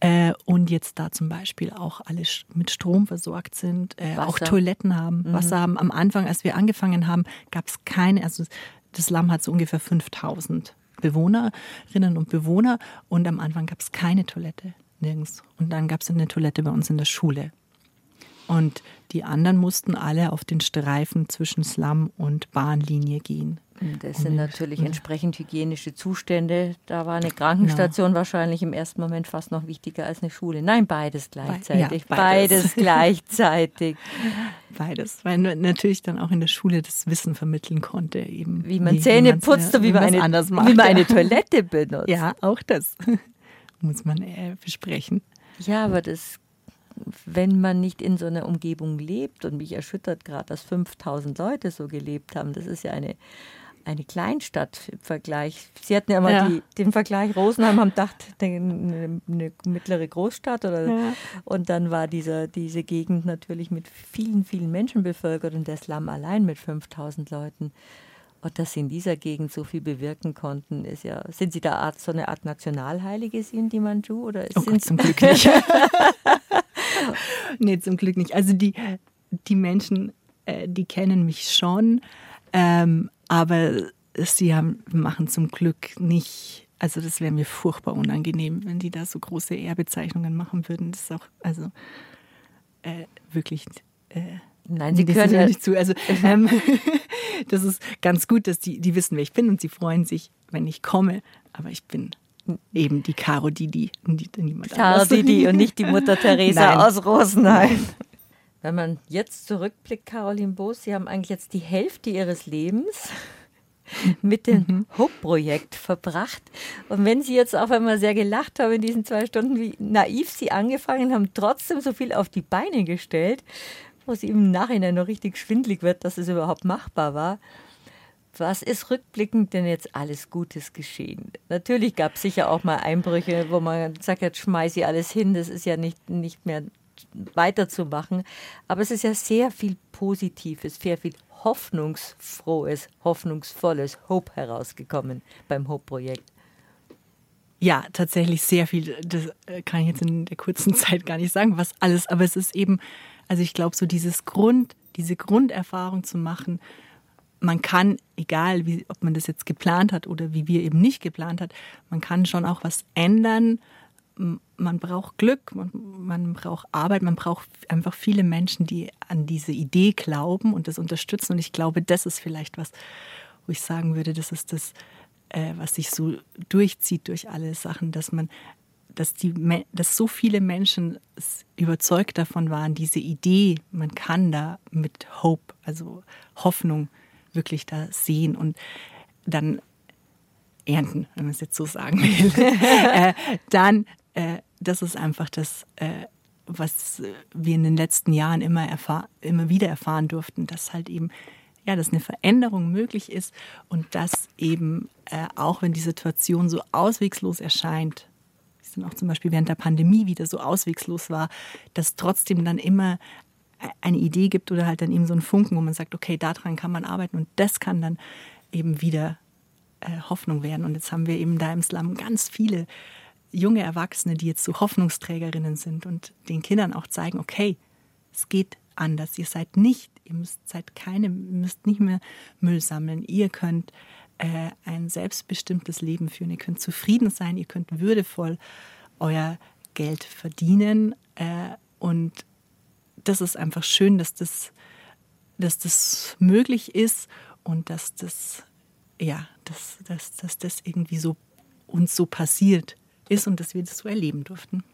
[SPEAKER 3] Äh, und jetzt da zum Beispiel auch alle mit Strom versorgt sind, äh, auch. Toiletten haben, Wasser haben. Am Anfang, als wir angefangen haben, gab es keine, also das Lamm hat so ungefähr 5000 Bewohnerinnen und Bewohner und am Anfang gab es keine Toilette, nirgends. Und dann gab es eine Toilette bei uns in der Schule. Und die anderen mussten alle auf den Streifen zwischen Slum und Bahnlinie gehen.
[SPEAKER 2] Das sind natürlich entsprechend hygienische Zustände. Da war eine Krankenstation
[SPEAKER 3] Genau.
[SPEAKER 2] wahrscheinlich im ersten Moment fast noch wichtiger als eine Schule. Nein, beides gleichzeitig.
[SPEAKER 3] ja, beides.
[SPEAKER 2] beides (laughs) gleichzeitig.
[SPEAKER 3] Beides, weil man natürlich dann auch in der Schule das Wissen vermitteln konnte, eben
[SPEAKER 2] Wie man Zähne
[SPEAKER 3] man's,
[SPEAKER 2] putzt und wie man, eine,
[SPEAKER 3] anders macht.
[SPEAKER 2] wie man eine. Toilette benutzt.
[SPEAKER 3] Ja, auch das (laughs) muss man äh, besprechen.
[SPEAKER 2] Ja, aber das, wenn man nicht in so einer Umgebung lebt und mich erschüttert gerade, dass 5000 Leute so gelebt haben, das ist ja eine, eine Kleinstadt im Vergleich. Sie hatten ja immer
[SPEAKER 3] Ja.
[SPEAKER 2] Die, den Vergleich, Rosenheim haben gedacht, eine, eine mittlere Großstadt oder,
[SPEAKER 3] Ja.
[SPEAKER 2] und dann war dieser, diese Gegend natürlich mit vielen, vielen Menschen bevölkert und der Slum allein mit 5000 Leuten. Und dass sie in dieser Gegend so viel bewirken konnten, ist ja. Sind Sie da Art, so eine Art Nationalheilige, Sie in Dimanju? Oder
[SPEAKER 3] Oh Gott, zum Glück nicht. (laughs) nee, zum Glück nicht. Also die, die Menschen, äh, die kennen mich schon, ähm, aber sie haben, machen zum Glück nicht, also das wäre mir furchtbar unangenehm, wenn die da so große Ehrbezeichnungen machen würden. Das ist auch, also äh, wirklich. Äh,
[SPEAKER 2] Nein, Sie können
[SPEAKER 3] höre
[SPEAKER 2] ja,
[SPEAKER 3] nicht zu. Also ähm, (laughs) das ist ganz gut, dass die, die wissen, wer ich bin und sie freuen sich, wenn ich komme. Aber ich bin eben die Caro Didi und die, niemand
[SPEAKER 2] Caro
[SPEAKER 3] anders.
[SPEAKER 2] Didi und nicht die Mutter (laughs) Teresa
[SPEAKER 3] Nein.
[SPEAKER 2] aus Rosenheim. Wenn man jetzt zurückblickt, Caroline Boos, Sie haben eigentlich jetzt die Hälfte Ihres Lebens (laughs) mit dem Hope-Projekt verbracht. Und wenn Sie jetzt auch einmal sehr gelacht haben in diesen zwei Stunden, wie naiv Sie angefangen haben, trotzdem so viel auf die Beine gestellt, wo es im Nachhinein noch richtig schwindlig wird, dass es überhaupt machbar war. Was ist rückblickend denn jetzt alles Gutes geschehen? Natürlich gab es sicher auch mal Einbrüche, wo man sagt, jetzt schmeiß ich alles hin, das ist ja nicht, nicht mehr weiterzumachen. Aber es ist ja sehr viel Positives, sehr viel Hoffnungsfrohes, Hoffnungsvolles Hope herausgekommen beim Hope-Projekt.
[SPEAKER 3] Ja, tatsächlich sehr viel. Das äh, kann ich jetzt in der kurzen (laughs) Zeit gar nicht sagen, was alles. Aber es ist eben, also ich glaube, so dieses Grund, diese Grunderfahrung zu machen, man kann, egal wie, ob man das jetzt geplant hat oder wie wir eben nicht geplant hat, man kann schon auch was ändern. Man braucht Glück, man, man braucht Arbeit, man braucht einfach viele Menschen, die an diese Idee glauben und das unterstützen. Und ich glaube, das ist vielleicht was, wo ich sagen würde, das ist das, äh, was sich so durchzieht durch alle Sachen, dass man, dass die, dass so viele Menschen überzeugt davon waren, diese Idee, man kann da mit Hope, also Hoffnung, wirklich da sehen und dann ernten, wenn man es jetzt so sagen will, (laughs) äh, dann, äh, das ist einfach das, äh, was wir in den letzten Jahren immer, immer wieder erfahren durften, dass halt eben ja, dass eine Veränderung möglich ist und dass eben äh, auch wenn die Situation so auswegslos erscheint, wie es dann auch zum Beispiel während der Pandemie wieder so auswegslos war, dass trotzdem dann immer eine Idee gibt oder halt dann eben so ein Funken, wo man sagt, okay, daran kann man arbeiten und das kann dann eben wieder äh, Hoffnung werden. Und jetzt haben wir eben da im Slum ganz viele junge Erwachsene, die jetzt so Hoffnungsträgerinnen sind und den Kindern auch zeigen, okay, es geht anders. Ihr seid nicht, ihr müsst seid keine, müsst nicht mehr Müll sammeln. Ihr könnt äh, ein selbstbestimmtes Leben führen. Ihr könnt zufrieden sein. Ihr könnt würdevoll euer Geld verdienen. Äh, und das ist einfach schön, dass das, dass das möglich ist und dass das, ja, dass, dass, dass das irgendwie so uns so passiert ist und dass wir das so erleben durften.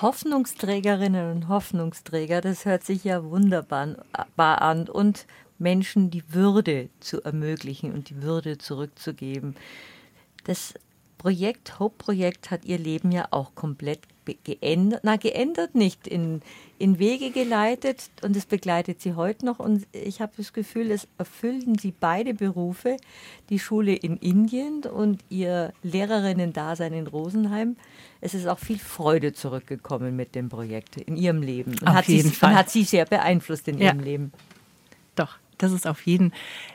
[SPEAKER 2] Hoffnungsträgerinnen und Hoffnungsträger, das hört sich ja wunderbar an und Menschen die Würde zu ermöglichen und die Würde zurückzugeben. Das Projekt, Hope-Projekt hat ihr Leben ja auch komplett geändert, na geändert nicht, in, in Wege geleitet und es begleitet sie heute noch und ich habe das Gefühl, es erfüllen sie beide Berufe, die Schule in Indien und ihr Lehrerinnen-Dasein in Rosenheim. Es ist auch viel Freude zurückgekommen mit dem Projekt in ihrem Leben und,
[SPEAKER 3] Auf
[SPEAKER 2] hat,
[SPEAKER 3] jeden
[SPEAKER 2] sie,
[SPEAKER 3] Fall.
[SPEAKER 2] und hat sie sehr beeinflusst in
[SPEAKER 3] Ja.
[SPEAKER 2] ihrem Leben.
[SPEAKER 3] Doch, das ist auf jeden,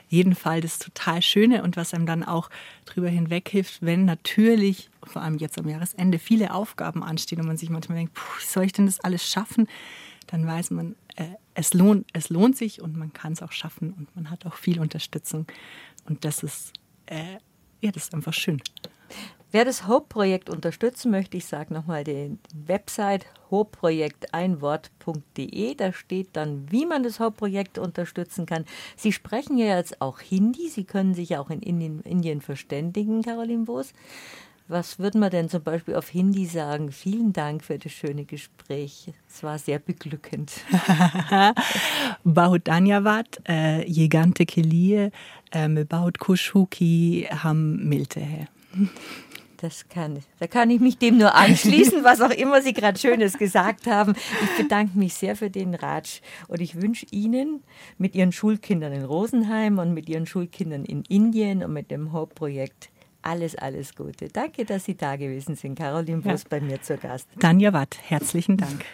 [SPEAKER 3] jeden Fall das total Schöne und was einem dann auch drüber hinweg hilft, wenn natürlich, vor allem jetzt am Jahresende, viele Aufgaben anstehen und man sich manchmal denkt, puh, soll ich denn das alles schaffen? Dann weiß man, äh, es, lohnt, es lohnt sich und man kann es auch schaffen und man hat auch viel Unterstützung. Und das ist, äh, ja, das ist einfach schön.
[SPEAKER 2] Wer das Hope-Projekt unterstützen möchte, ich sage nochmal die Website hopeprojekt.einwort.de. Da steht dann, wie man das Hope-Projekt unterstützen kann. Sie sprechen ja jetzt auch Hindi. Sie können sich ja auch in Indien, Indien verständigen, Caroline Boos. Was würden wir denn zum Beispiel auf Hindi sagen? Vielen Dank für das schöne Gespräch. Es war sehr beglückend. (laughs)
[SPEAKER 3] Bahut Danyavad, äh, Gigante Kelie, äh, Bahut Kushuki, Ham Milte. (laughs)
[SPEAKER 2] Das kann, da kann ich mich dem nur anschließen, was auch immer Sie gerade Schönes gesagt haben. Ich bedanke mich sehr für den Ratsch und ich wünsche Ihnen mit Ihren Schulkindern in Rosenheim und mit Ihren Schulkindern in Indien und mit dem Hope-Projekt alles, alles Gute. Danke, dass Sie da gewesen sind. Caroline Bus ja. bei mir zur Gast.
[SPEAKER 3] Danja Watt, herzlichen Dank.